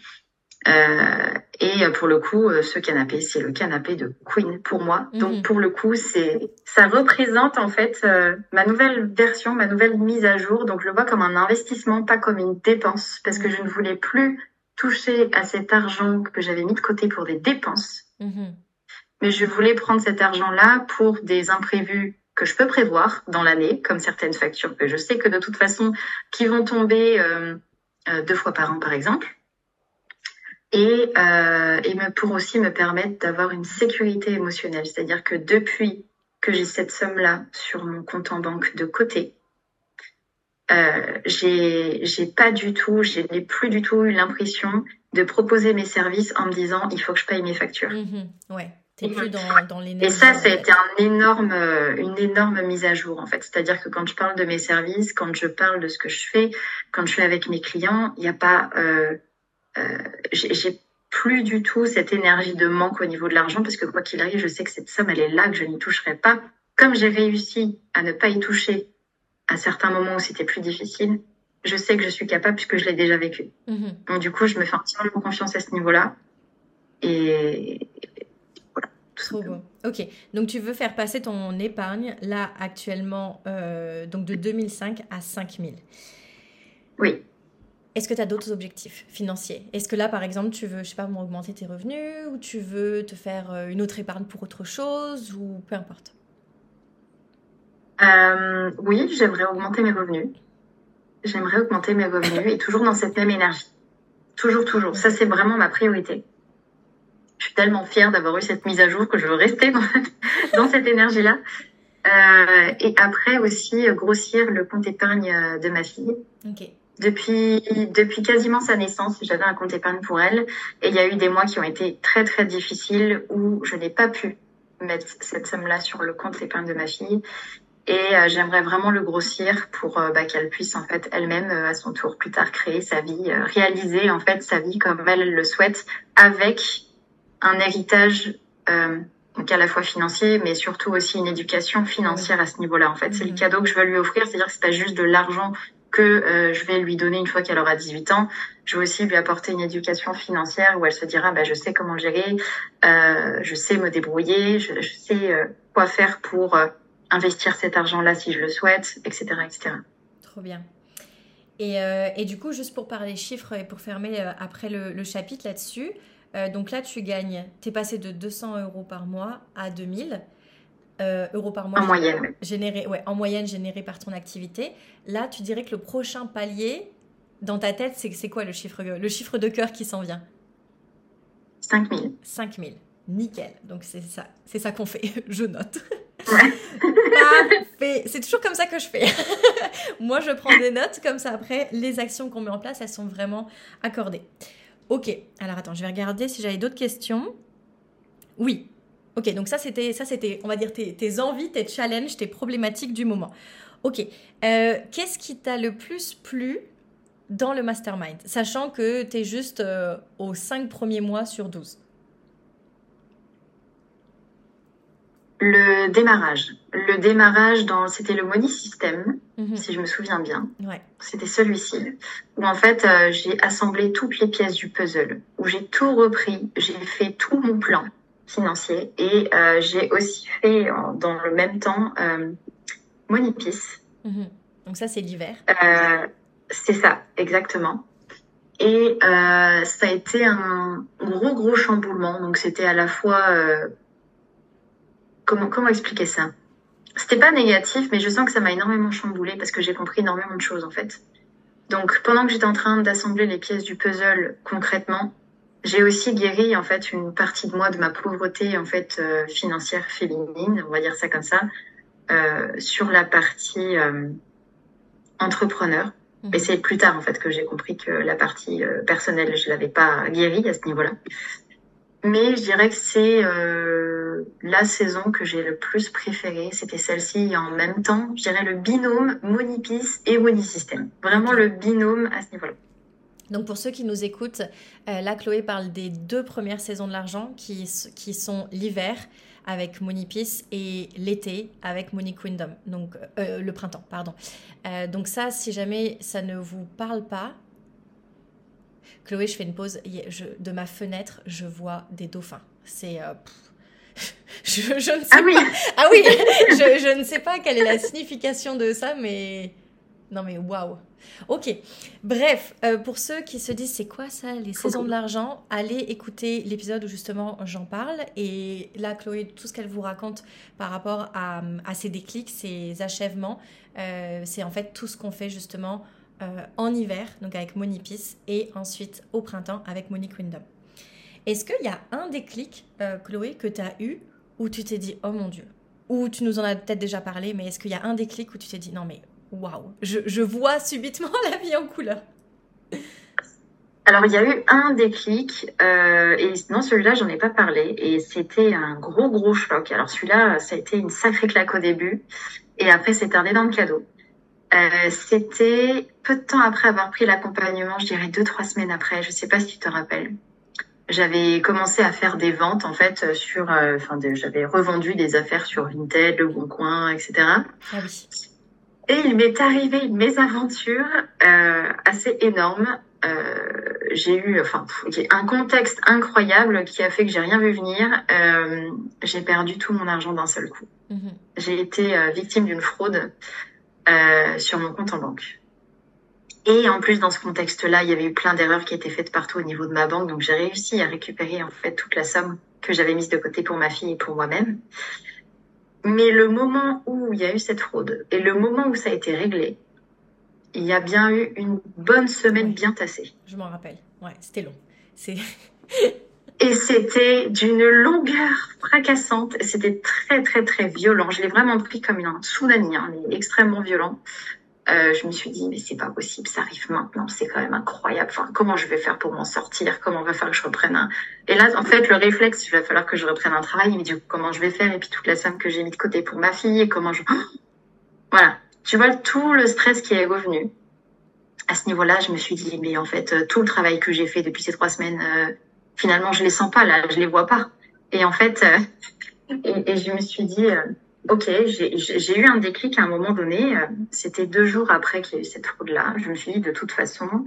Euh, et pour le coup, ce canapé, c'est le canapé de Queen pour moi. Donc mhm. pour le coup, c'est ça représente en fait euh, ma nouvelle version, ma nouvelle mise à jour. Donc je le vois comme un investissement, pas comme une dépense, parce que je ne voulais plus toucher à cet argent que j'avais mis de côté pour des dépenses. Mhm. Mais je voulais prendre cet argent-là pour des imprévus que je peux prévoir dans l'année, comme certaines factures que je sais que de toute façon qui vont tomber euh, euh, deux fois par an, par exemple. Et, euh, et pour aussi me permettre d'avoir une sécurité émotionnelle. C'est-à-dire que depuis que j'ai cette somme-là sur mon compte en banque de côté, euh, j'ai pas du tout, je n'ai plus du tout eu l'impression de proposer mes services en me disant il faut que je paye mes factures. Mm-hmm. ouais. Plus dans, dans et ça, ça a été un énorme, une énorme mise à jour en fait. C'est-à-dire que quand je parle de mes services, quand je parle de ce que je fais, quand je suis avec mes clients, il n'y a pas, euh, j'ai plus du tout cette énergie de manque au niveau de l'argent parce que quoi qu'il arrive, je sais que cette somme, elle est là, que je n'y toucherai pas. Comme j'ai réussi à ne pas y toucher à certains moments où c'était plus difficile, je sais que je suis capable puisque je l'ai déjà vécu. Mhm. Donc du coup, je me fais un petit peu confiance à ce niveau-là. Et voilà. Trop beau. Ok, donc tu veux faire passer ton épargne là actuellement euh, donc de 2005 à 5000. Oui. Est-ce que tu as d'autres objectifs financiers? Est-ce que là, par exemple, tu veux, je sais pas, augmenter tes revenus ou tu veux te faire euh, une autre épargne pour autre chose ou peu importe? Euh, Oui, j'aimerais augmenter mes revenus. J'aimerais augmenter mes revenus et toujours dans cette même énergie. Toujours, toujours. Ça, c'est vraiment ma priorité. Je suis tellement fière d'avoir eu cette mise à jour que je veux rester dans, (laughs) dans cette énergie-là. Euh, et après aussi, grossir le compte épargne de ma fille. Ok. Depuis, depuis quasiment sa naissance, j'avais un compte épargne pour elle. Et il y a eu des mois qui ont été très, très difficiles où je n'ai pas pu mettre cette somme-là sur le compte épargne de ma fille. Et euh, j'aimerais vraiment le grossir pour euh, bah, qu'elle puisse en fait elle-même euh, à son tour plus tard créer sa vie, réaliser en fait sa vie comme elle le souhaite, avec un héritage donc à la fois financier, mais surtout aussi une éducation financière à ce niveau-là. En fait, c'est le mmh. cadeau que je veux lui offrir, c'est-à-dire que c'est pas juste de l'argent que euh, je vais lui donner une fois qu'elle aura 18 ans. Je vais aussi lui apporter une éducation financière où elle se dira, bah, je sais comment gérer, euh, je sais me débrouiller, je, sais euh, quoi faire pour investir cet argent-là si je le souhaite, etc. etc. Trop bien. Et, et, du coup, juste pour parler chiffres et pour fermer après le, le chapitre là-dessus, donc là, tu gagnes, tu es passé de 200 euros par mois à 2000. Euh, euros par mois. En moyenne. Généré, ouais, en moyenne par ton activité. Là, tu dirais que le prochain palier dans ta tête, c'est quoi le chiffre, le chiffre de cœur qui s'en vient? 5000. 5000. Nickel. Donc c'est ça, c'est ça qu'on fait. (laughs) je note. (laughs) (laughs) C'est toujours comme ça que je fais. Moi, je prends des notes comme ça. Après, les actions qu'on met en place, elles sont vraiment accordées. Ok. Alors attends, je vais regarder si j'avais d'autres questions. Oui. Ok, donc ça c'était, ça c'était, on va dire tes, tes, envies, tes challenges, tes problématiques du moment. Ok, euh, qu'est-ce qui t'a le plus plu dans le mastermind, sachant que tu es juste euh, aux 5 premiers mois sur 12 Le démarrage. Le démarrage, dans, c'était le money system, mhm. si je me souviens bien. Ouais. C'était celui-ci, où en fait euh, j'ai assemblé toutes les pièces du puzzle, où j'ai tout repris, j'ai fait tout mon plan financier. Et euh, j'ai aussi fait dans le même temps euh, Monipice. Mhm. Donc ça, c'est l'hiver. Euh, c'est ça, exactement. Et euh, ça a été un gros, gros chamboulement. Donc c'était à la fois... comment, comment expliquer ça? C'était pas négatif, mais je sens que ça m'a énormément chamboulé parce que j'ai compris énormément de choses en fait. Donc pendant que j'étais en train d'assembler les pièces du puzzle concrètement, j'ai aussi guéri en fait une partie de moi de ma pauvreté en fait euh, financière féminine, on va dire ça comme ça, euh, sur la partie euh, entrepreneur. Mhm. Et c'est plus tard en fait que j'ai compris que la partie euh, personnelle, je l'avais pas guérie à ce niveau-là. Mais je dirais que c'est la saison que j'ai le plus préférée. C'était celle-ci en même temps, je dirais le binôme Monipice et System. Vraiment le binôme à ce niveau-là. Donc pour ceux qui nous écoutent, euh, là Chloé parle des deux premières saisons de l'argent qui, qui sont l'hiver avec Moni Peace et l'été avec Monique Windham, donc euh, le printemps, pardon. Euh, donc ça, si jamais ça ne vous parle pas, Chloé, je fais une pause. de ma fenêtre, je vois des dauphins. C'est (laughs) je, je, ne sais ah oui. pas. Ah oui, (laughs) je, je ne sais pas quelle est la signification de ça, mais non mais waouh. Ok, bref, euh, pour ceux qui se disent c'est quoi ça, les saisons de l'argent, allez écouter l'épisode où justement j'en parle. Et là, Chloé, tout ce qu'elle vous raconte par rapport à, à ses déclics, ses achèvements, euh, c'est en fait tout ce qu'on fait justement euh, en hiver, donc avec Monipice, et ensuite au printemps avec Monique Windham. Est-ce qu'il y a un déclic, Chloé, que tu as eu où tu t'es dit oh mon Dieu? Ou tu nous en as peut-être déjà parlé, mais est-ce qu'il y a un déclic où tu t'es dit non mais waouh, je, vois subitement (laughs) la vie en couleur. Alors, il y a eu un déclic, euh, et non, celui-là, j'en ai pas parlé, et c'était un gros, gros choc. Alors, celui-là, ça a été une sacrée claque au début, et après, c'était un énorme cadeau. Euh, c'était peu de temps après avoir pris l'accompagnement, je dirais deux, trois semaines après, je sais pas si tu te rappelles. J'avais commencé à faire des ventes, en fait, sur, euh, enfin, j'avais revendu des affaires sur Vinted, Le Bon Coin, etc. Ah oui. Et il m'est arrivé une mésaventure euh, assez énorme. Euh, j'ai eu, enfin, un contexte incroyable qui a fait que j'ai rien vu venir. Euh, j'ai perdu tout mon argent d'un seul coup. Mhm. J'ai été victime d'une fraude sur mon compte en banque. Et en plus, dans ce contexte-là, il y avait eu plein d'erreurs qui étaient faites partout au niveau de ma banque. Donc, j'ai réussi à récupérer en fait toute la somme que j'avais mise de côté pour ma fille et pour moi-même. Mais le moment où il y a eu cette fraude et le moment où ça a été réglé, il y a bien eu une bonne semaine bien tassée. Je m'en rappelle. Ouais, c'était long. C'est. (laughs) et c'était d'une longueur fracassante. C'était très très très violent. Je l'ai vraiment pris comme un tsunami, hein, extrêmement violent. Euh, je me suis dit, mais c'est pas possible, ça arrive maintenant, c'est quand même incroyable. Enfin, comment je vais faire pour m'en sortir? Comment on va faire que je reprenne un... Et là, en fait, le réflexe, il va falloir que je reprenne un travail. Il me dit, comment je vais faire? Et puis toute la somme que j'ai mis de côté pour ma fille, et comment je... (gasps) voilà. Tu vois, tout le stress qui est revenu. À ce niveau-là, je me suis dit, mais en fait, euh, tout le travail que j'ai fait depuis ces trois semaines, euh, finalement, je les sens pas, là, je les vois pas. Et en fait, (laughs) et, je me suis dit Ok, j'ai eu un déclic à un moment donné. Euh, c'était deux jours après qu'il y a eu cette fraude-là. Je me suis dit, de toute façon,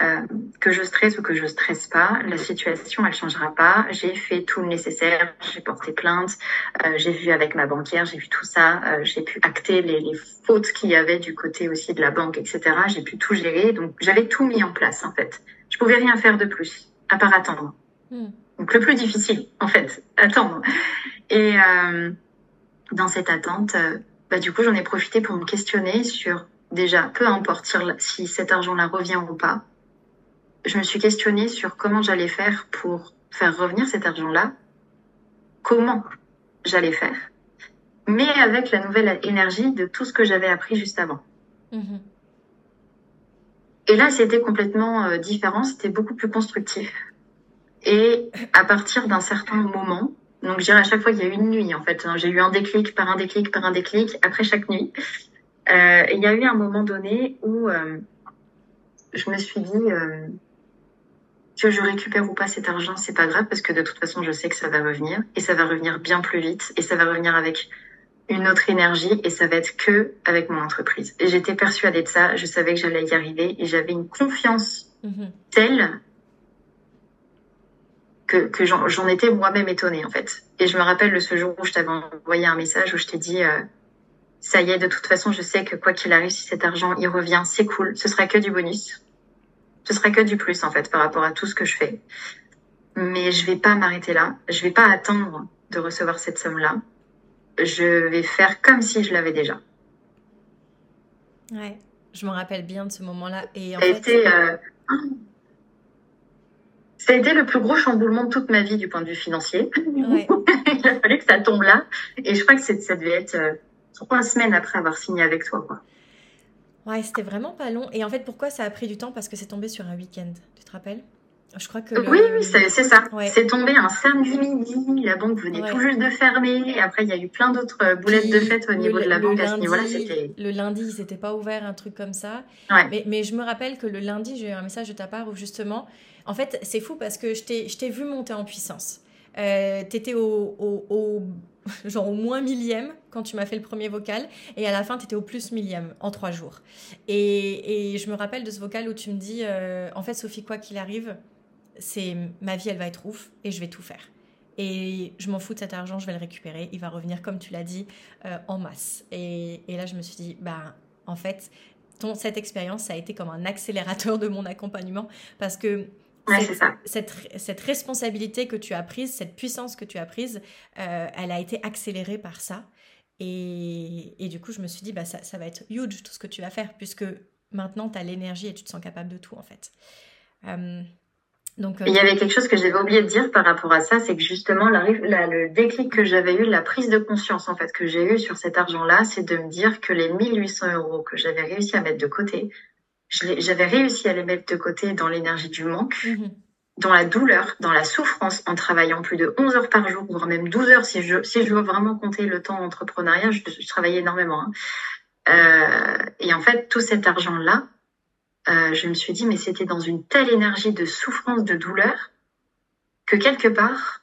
euh, que je stresse ou que je stresse pas, la situation elle changera pas. J'ai fait tout le nécessaire, j'ai porté plainte, euh, j'ai vu avec ma banquière, j'ai vu tout ça, euh, j'ai pu acter les, les fautes qu'il y avait du côté aussi de la banque, etc. J'ai pu tout gérer, donc j'avais tout mis en place en fait. Je pouvais rien faire de plus à part attendre. Hmm. Donc le plus difficile en fait, attendre. Et euh, dans cette attente, euh, bah, du coup, j'en ai profité pour me questionner sur déjà, peu importe si cet argent-là revient ou pas, je me suis questionnée sur comment j'allais faire pour faire revenir cet argent-là, comment j'allais faire, mais avec la nouvelle énergie de tout ce que j'avais appris juste avant. Mm-hmm. Et là, c'était complètement euh, différent, c'était beaucoup plus constructif. Et à partir d'un certain moment, donc, je dirais à chaque fois qu'il y a eu une nuit, en fait. J'ai eu un déclic par un déclic par un déclic après chaque nuit. Euh, il y a eu un moment donné où euh, je me suis dit euh, que je récupère ou pas cet argent, c'est pas grave parce que de toute façon, je sais que ça va revenir et ça va revenir bien plus vite et ça va revenir avec une autre énergie et ça va être que avec mon entreprise. Et j'étais persuadée de ça. Je savais que j'allais y arriver et j'avais une confiance mm-hmm. telle que, j'en étais moi-même étonnée en fait. Et je me rappelle ce jour où je t'avais envoyé un message où je t'ai dit euh, ça y est, de toute façon, je sais que quoi qu'il arrive, si cet argent il revient, c'est cool. Ce sera que du bonus. Ce sera que du plus en fait par rapport à tout ce que je fais. Mais je vais pas m'arrêter là. Je vais pas attendre de recevoir cette somme-là. Je vais faire comme si je l'avais déjà. Ouais, je me rappelle bien de ce moment-là. Et en fait, euh, ça a été le plus gros chamboulement de toute ma vie du point de vue financier. (laughs) Il a fallu que ça tombe là. Et je crois que ça devait être euh, trois semaines après avoir signé avec toi. Quoi. Ouais, c'était vraiment pas long. Et en fait, pourquoi ça a pris du temps? Parce que c'est tombé sur un week-end. Tu te rappelles? Je crois que. Oui, oui, c'est ça. C'est tombé un samedi midi. La banque venait tout juste de fermer. Et après, il y a eu plein d'autres euh, boulettes de fête au niveau de la banque à ce niveau-là. Le lundi, ils n'étaient pas ouverts, un truc comme ça. Mais, mais, je me rappelle que le lundi, j'ai eu un message de ta part où justement. En fait, c'est fou parce que je t'ai vu monter en puissance. Euh, tu étais au, au, (laughs) genre au moins millième quand tu m'as fait le premier vocal et à la fin tu étais au plus millième en trois jours. Et, et, je me rappelle de ce vocal où tu me dis euh, en fait Sophie quoi qu'il arrive c'est ma vie, elle va être ouf et je vais tout faire. Et je m'en fous de cet argent, je vais le récupérer. Il va revenir, comme tu l'as dit, euh, en masse. Et, là, je me suis dit, bah, en fait, ton, cette expérience, ça a été comme un accélérateur de mon accompagnement parce que cette, cette, responsabilité que tu as prise, cette puissance que tu as prise, euh, elle a été accélérée par ça. Et, et, du coup, je me suis dit, bah, ça, ça, va être huge tout ce que tu vas faire, puisque maintenant, tu as l'énergie et tu te sens capable de tout, en fait. Euh, donc, euh, Il y avait quelque chose que j'avais oublié de dire par rapport à ça, c'est que justement la, le déclic que j'avais eu, la prise de conscience en fait que j'ai eu sur cet argent-là, c'est de me dire que les 1800 euros que j'avais réussi à mettre de côté, j'avais réussi à les mettre de côté dans l'énergie du manque, mhm. dans la douleur, dans la souffrance, en travaillant plus de 11 heures par jour, voire même 12 heures si je, si je veux vraiment compter le temps entrepreneuriat, je, je travaillais énormément. Hein. Euh, et en fait, tout cet argent-là, euh, je me suis dit, mais c'était dans une telle énergie de souffrance, de douleur, que quelque part,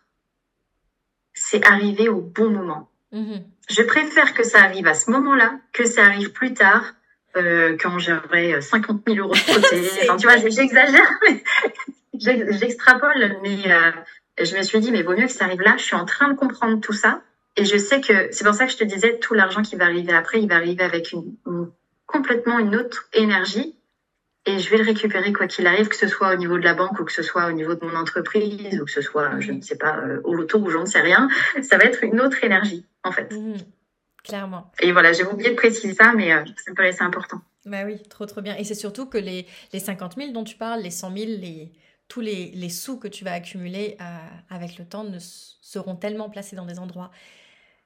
c'est arrivé au bon moment. Mhm. Je préfère que ça arrive à ce moment-là, que ça arrive plus tard, euh, quand j'aurai 50 000 euros de (laughs) côté. enfin, tu vois, j'exagère, (laughs) j'extrapole, mais euh, je me suis dit, mais vaut mieux que ça arrive là. Je suis en train de comprendre tout ça. Et je sais que c'est pour ça que je te disais, tout l'argent qui va arriver après, il va arriver avec une complètement une autre énergie et je vais le récupérer quoi qu'il arrive, que ce soit au niveau de la banque ou que ce soit au niveau de mon entreprise ou que ce soit, je ne sais pas, euh, au loto ou j'en sais rien. Ça va être une autre énergie, en fait. Mmh, clairement. Et voilà, j'ai oublié de préciser ça, mais euh, ça me paraissait important. Bah oui, trop trop bien. Et c'est surtout que les, les 50 000 dont tu parles, les 100 000, les, tous les, les sous que tu vas accumuler euh, avec le temps ne seront tellement placés dans des endroits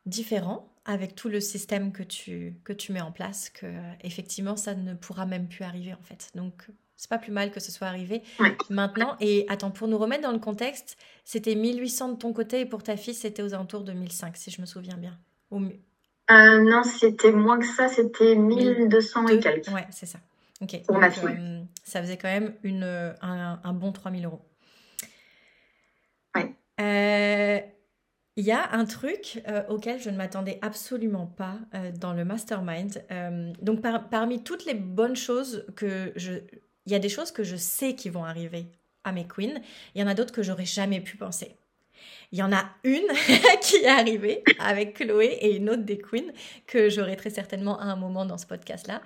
différents avec tout le système que tu, que tu mets en place que effectivement ça ne pourra même plus arriver en fait. Donc c'est pas plus mal que ce soit arrivé maintenant. Et attends, pour nous remettre dans le contexte, c'était 1800 de ton côté et pour ta fille c'était aux alentours de 1005 si je me souviens bien. Au... Euh, non, c'était moins que ça, c'était 1200 et quelques. Ouais, c'est ça. Ok. Pour ma fille. Euh, ça faisait quand même une, un, un bon 3000 euros. Ouais. Euh, il y a un truc euh, auquel je ne m'attendais absolument pas euh, dans le mastermind. Euh, donc parmi toutes les bonnes choses que je... Il y a des choses que je sais qui vont arriver à mes queens. Il y en a d'autres que j'aurais jamais pu penser. Il y en a une (laughs) qui est arrivée avec Chloé et une autre des queens que j'aurai très certainement à un moment dans ce podcast-là.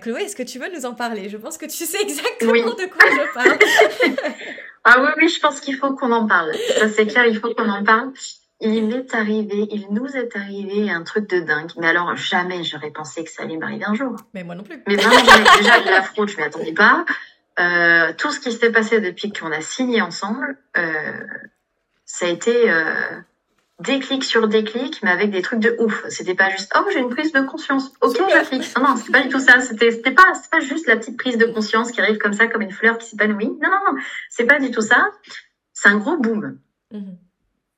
Chloé, est-ce que tu veux nous en parler? Je pense que tu sais exactement de quoi je parle. (laughs) ah oui, oui, je pense qu'il faut qu'on en parle. Ça c'est clair, il faut qu'on en parle. Il est arrivé, il nous est arrivé un truc de dingue. Mais alors, jamais j'aurais pensé que ça allait m'arriver un jour. Mais moi non plus. Mais vraiment, (laughs) déjà de la fraude, je m'y attendais pas. Euh, tout ce qui s'est passé depuis qu'on a signé ensemble, euh, ça a été euh, déclic sur déclic, mais avec des trucs de ouf. C'était pas juste oh j'ai une prise de conscience. Ok j'applique. Non non c'est pas du tout ça. C'était c'était pas c'est pas juste la petite prise de conscience qui arrive comme ça comme une fleur qui s'épanouit. Non non non c'est pas du tout ça. C'est un gros boom. Mhm.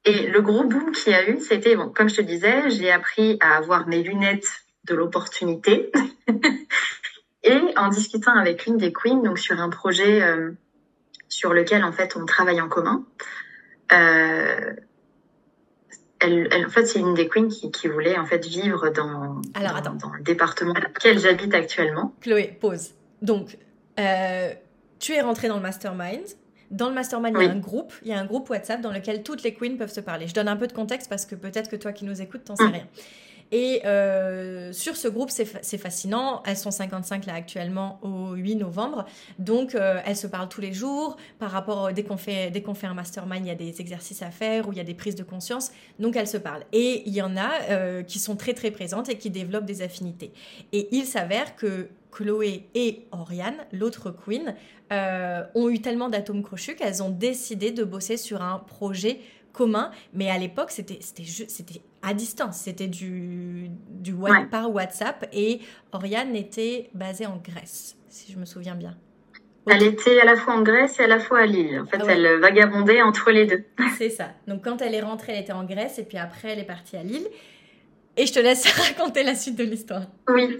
Et le gros boom qu'il y a eu, c'était, bon, comme je te disais, j'ai appris à avoir mes lunettes de l'opportunité. (laughs) et en discutant avec une des queens, donc sur un projet euh, sur lequel en fait on travaille en commun, euh, elle, en fait, c'est une des queens qui, qui, voulait en fait vivre dans, Alors, dans, dans, le département dans lequel j'habite actuellement. Chloé, pause. Donc, euh, tu es rentrée dans le mastermind. Dans le mastermind, il y a un groupe, il y a un groupe WhatsApp dans lequel toutes les queens peuvent se parler. Je donne un peu de contexte parce que peut-être que toi qui nous écoutes, t'en sais mm. rien. Et euh, sur ce groupe, c'est fascinant. Elles sont 55 là actuellement au 8 novembre. Donc, euh, elles se parlent tous les jours. Par rapport, dès qu'on fait, dès qu'on fait un mastermind, il y a des exercices à faire ou il y a des prises de conscience. Donc, elles se parlent. Et il y en a euh, qui sont très, très présentes et qui développent des affinités. Et il s'avère que Chloé et Oriane, l'autre queen, euh, ont eu tellement d'atomes crochus qu'elles ont décidé de bosser sur un projet commun. Mais à l'époque, c'était à distance. C'était du, du par WhatsApp et Oriane était basée en Grèce, si je me souviens bien. Elle était à la fois en Grèce et à la fois à Lille. En fait, ah elle vagabondait entre les deux. (laughs) C'est ça. Donc quand elle est rentrée, elle était en Grèce et puis après, elle est partie à Lille. Et je te laisse (laughs) raconter la suite de l'histoire. Oui.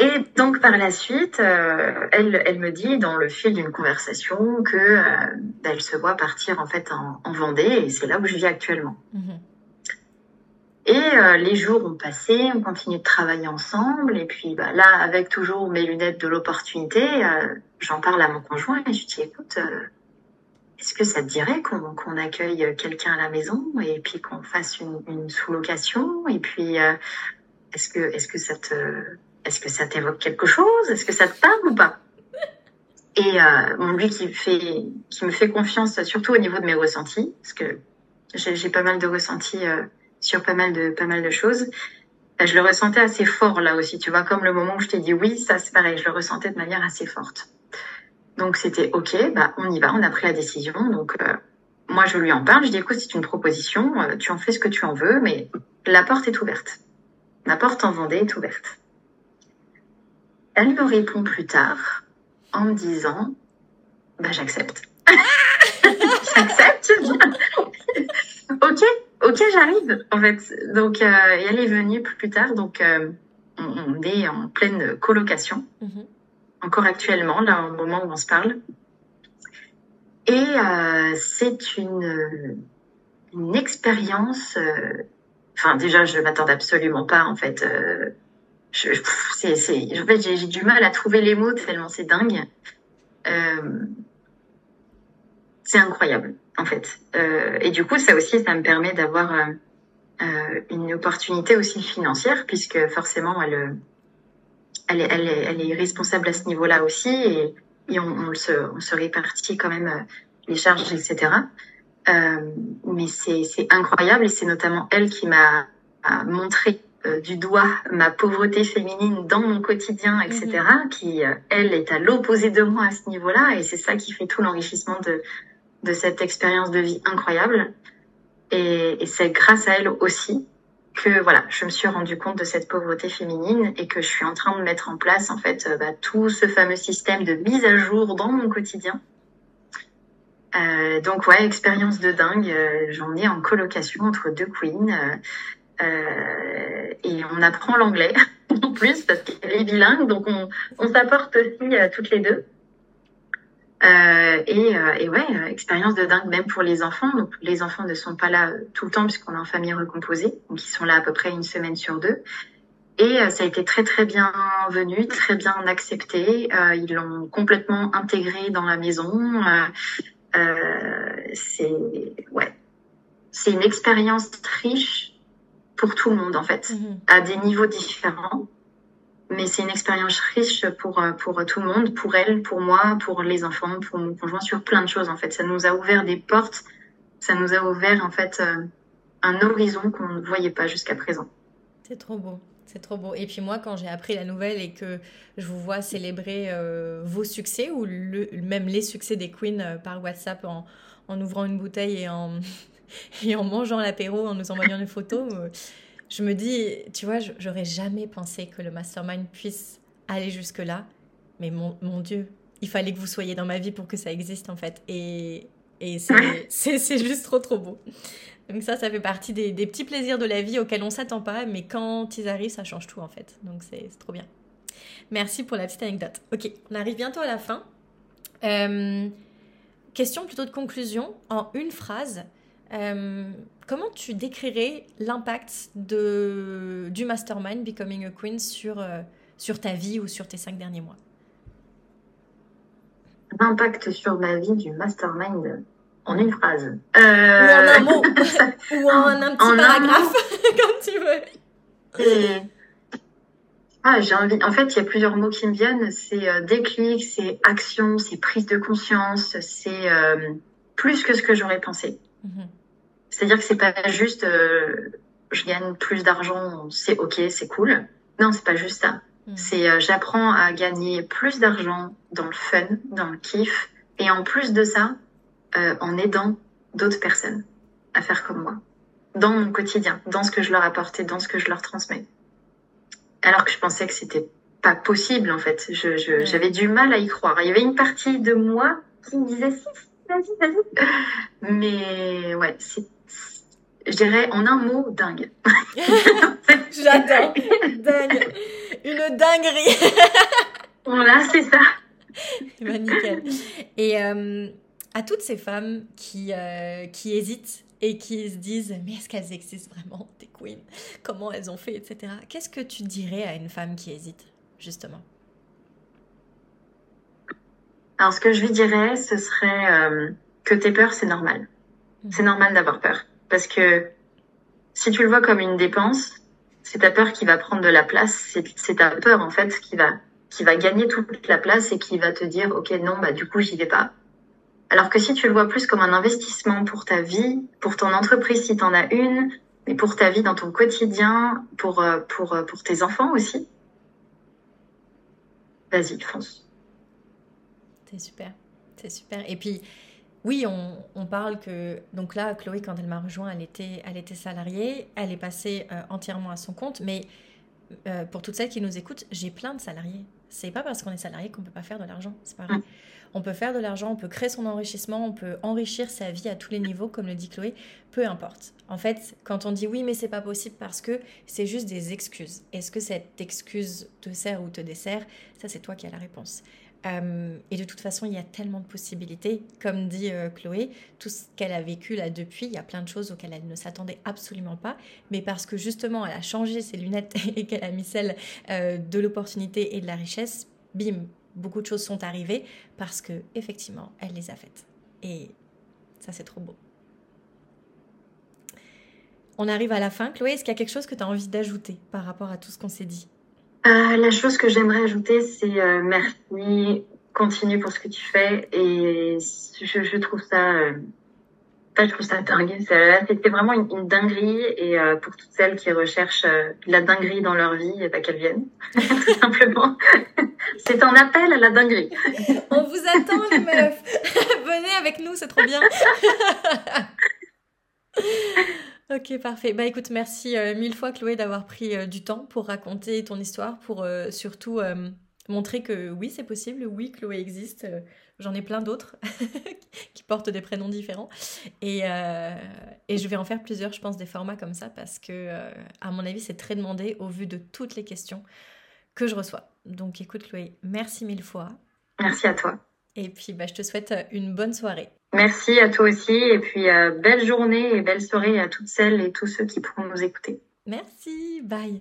Et donc par la suite, euh, elle, elle me dit dans le fil d'une conversation que euh, bah, elle se voit partir en fait en, Vendée et c'est là où je vis actuellement. Mhm. Et euh, les jours ont passé, on continue de travailler ensemble. Et puis bah, là, avec toujours mes lunettes de l'opportunité, j'en parle à mon conjoint et je dis écoute, est-ce que ça te dirait qu'on accueille quelqu'un à la maison et puis qu'on fasse une, une sous-location Et puis est-ce que est-ce que ça te est-ce que ça t'évoque quelque chose? Est-ce que ça te parle ou pas? (laughs) Et mon lui qui fait qui me fait confiance surtout au niveau de mes ressentis, parce que j'ai pas mal de ressentis sur pas mal de pas mal de choses. Euh, je le ressentais assez fort là aussi, tu vois, comme le moment où je t'ai dit oui, ça c'est pareil, je le ressentais de manière assez forte. Donc c'était ok, bah on y va, on a pris la décision. Donc euh, moi je lui en parle, je dis écoute c'est une proposition, euh, tu en fais ce que tu en veux, mais la porte est ouverte. La porte en Vendée est ouverte. Elle me répond plus tard en me disant bah j'accepte. (laughs) j'accepte. ok, ok, j'arrive, en fait. Donc, euh, elle est venue plus tard. Donc, euh, on, est en pleine colocation, mhm. encore actuellement, là, au moment où on se parle. Et euh, c'est une, une expérience. Enfin, déjà, je m'attendais absolument pas, en fait. C'est, en fait, j'ai, du mal à trouver les mots tellement c'est dingue. c'est incroyable en fait. Euh, et du coup, ça aussi, ça me permet d'avoir euh, euh, une opportunité aussi financière, puisque forcément, elle, est, responsable à ce niveau-là aussi, et, on se répartit quand même les charges, etc. mais c'est incroyable, et c'est notamment elle qui m'a montré du doigt ma pauvreté féminine dans mon quotidien, etc., mm-hmm. qui, elle, est à l'opposé de moi à ce niveau-là, et c'est ça qui fait tout l'enrichissement de, de cette expérience de vie incroyable. Et, c'est grâce à elle aussi que voilà, je me suis rendu compte de cette pauvreté féminine et que je suis en train de mettre en place en fait euh, bah, tout ce fameux système de mise à jour dans mon quotidien. Euh, donc ouais, expérience de dingue. Euh, j'en ai en colocation entre deux queens euh, et on apprend l'anglais (laughs) en plus parce qu'elle est bilingue, donc on, s'apporte aussi toutes les deux. Euh, et, euh, et, ouais, euh, expérience de dingue même pour les enfants. Donc les enfants ne sont pas là tout le temps puisqu'on est en famille recomposée, donc ils sont là à peu près une semaine sur deux. Et ça a été très très bien venu, très bien accepté. ils l'ont complètement intégré dans la maison. c'est ouais, c'est une expérience riche pour tout le monde en fait, mm-hmm. à des niveaux différents mais c'est une expérience riche pour, euh, pour tout le monde, pour elle, pour moi, pour les enfants, pour mon conjoint, sur plein de choses en fait. Ça nous a ouvert des portes, ça nous a ouvert en fait euh, un horizon qu'on ne voyait pas jusqu'à présent. C'est trop beau. C'est trop beau. Et puis moi, quand j'ai appris la nouvelle et que je vous vois célébrer euh, vos succès ou le, même les succès des queens par WhatsApp en, en, ouvrant une bouteille et en, (laughs) et en mangeant l'apéro, en nous envoyant des photos, je me dis, tu vois, j'aurais jamais pensé que le mastermind puisse aller jusque-là. Mais mon, mon, Dieu, il fallait que vous soyez dans ma vie pour que ça existe en fait. Et, et (laughs) c'est juste trop trop beau. Donc ça, ça fait partie des, des petits plaisirs de la vie auxquels on s'attend pas, mais quand ils arrivent, ça change tout en fait. Donc c'est trop bien. Merci pour la petite anecdote. Ok, on arrive bientôt à la fin. Euh, question plutôt de conclusion en une phrase. Euh, comment tu décrirais l'impact du mastermind Becoming a Queen sur, euh, sur ta vie ou sur tes cinq derniers mois? L'impact sur ma vie du mastermind en une phrase. Ou en un mot. (laughs) ou en un petit paragraphe, (laughs) comme tu veux. Ah, j'ai envie. En fait, il y a plusieurs mots qui me viennent. C'est euh, déclic, c'est action, c'est prise de conscience, c'est plus que ce que j'aurais pensé. Mhm. C'est-à-dire que c'est pas juste euh, je gagne plus d'argent, c'est ok, c'est cool. Non, c'est pas juste ça. Hmm. C'est euh, j'apprends à gagner plus d'argent dans le fun, dans le kiff, et en plus de ça, euh, en aidant d'autres personnes à faire comme moi, dans mon quotidien, dans ce que je leur apporte et dans ce que je leur transmets. Alors que je pensais que c'était pas possible en fait. Je, j'avais du mal à y croire. Il y avait une partie de moi qui me disait si, vas-y, vas-y. (laughs) Mais ouais, c'est, je dirais en un mot, dingue. (laughs) J'adore. dingue. Une dinguerie. (laughs) voilà, c'est ça. (laughs) bah, nickel. Et euh, à toutes ces femmes qui, euh, qui hésitent et qui se disent mais est-ce qu'elles existent vraiment des queens? Comment elles ont fait, etc. Qu'est-ce que tu dirais à une femme qui hésite justement? Alors ce que je lui dirais, ce serait euh, que tes peurs c'est normal. Mhm. C'est normal d'avoir peur parce que si tu le vois comme une dépense, c'est ta peur qui va prendre de la place. C'est ta peur en fait qui va qui va gagner toute la place et qui va te dire ok non bah du coup j'y vais pas alors que si tu le vois plus comme un investissement pour ta vie, pour ton entreprise si tu en as une, mais pour ta vie dans ton quotidien, pour, euh, pour, euh, pour tes enfants aussi, vas-y, fonce. C'est super, c'est super. Et puis, oui, on, on, parle que... Donc là, Chloé, quand elle m'a rejoint, elle était, elle était salariée, elle est passée euh, entièrement à son compte, mais pour toutes celles qui nous écoutent, j'ai plein de salariés. C'est pas parce qu'on est salarié qu'on peut pas faire de l'argent, c'est pas vrai. On peut faire de l'argent, on peut créer son enrichissement, on peut enrichir sa vie à tous les niveaux, comme le dit Chloé, peu importe. En fait, quand on dit oui, mais c'est pas possible parce que c'est juste des excuses. Est-ce que cette excuse te sert ou te dessert? Ça, c'est toi qui as la réponse. Euh, et de toute façon, il y a tellement de possibilités. Comme dit euh, Chloé, tout ce qu'elle a vécu là depuis, il y a plein de choses auxquelles elle ne s'attendait absolument pas. Mais parce que justement, elle a changé ses lunettes (laughs) et qu'elle a mis celle euh, de l'opportunité et de la richesse, bim, beaucoup de choses sont arrivées parce que effectivement, elle les a faites. Et ça, c'est trop beau. On arrive à la fin. Chloé, est-ce qu'il y a quelque chose que tu as envie d'ajouter par rapport à tout ce qu'on s'est dit? Euh, La chose que j'aimerais ajouter, c'est euh, merci, continue pour ce que tu fais. Et je, trouve ça euh, je trouve ça dingue. C'était vraiment une, dinguerie. Et pour toutes celles qui recherchent la dinguerie dans leur vie, ben, qu'elles viennent, (laughs) tout simplement. (laughs) c'est un appel à la dinguerie. (laughs) On vous attend, les meufs. Venez avec nous, c'est trop bien. Ok, parfait. Bah écoute, merci euh, mille fois, Chloé, d'avoir pris du temps pour raconter ton histoire, pour surtout montrer que oui, c'est possible, oui, Chloé existe. J'en ai plein d'autres (laughs) qui portent des prénoms différents. Et, euh, et, je vais en faire plusieurs, je pense, des formats comme ça parce que, euh, à mon avis, c'est très demandé au vu de toutes les questions que je reçois. Donc écoute, Chloé, merci mille fois. Merci à toi. Et puis, bah, je te souhaite une bonne soirée. Merci à toi aussi. Et puis, euh, belle journée et belle soirée à toutes celles et tous ceux qui pourront nous écouter. Merci. Bye.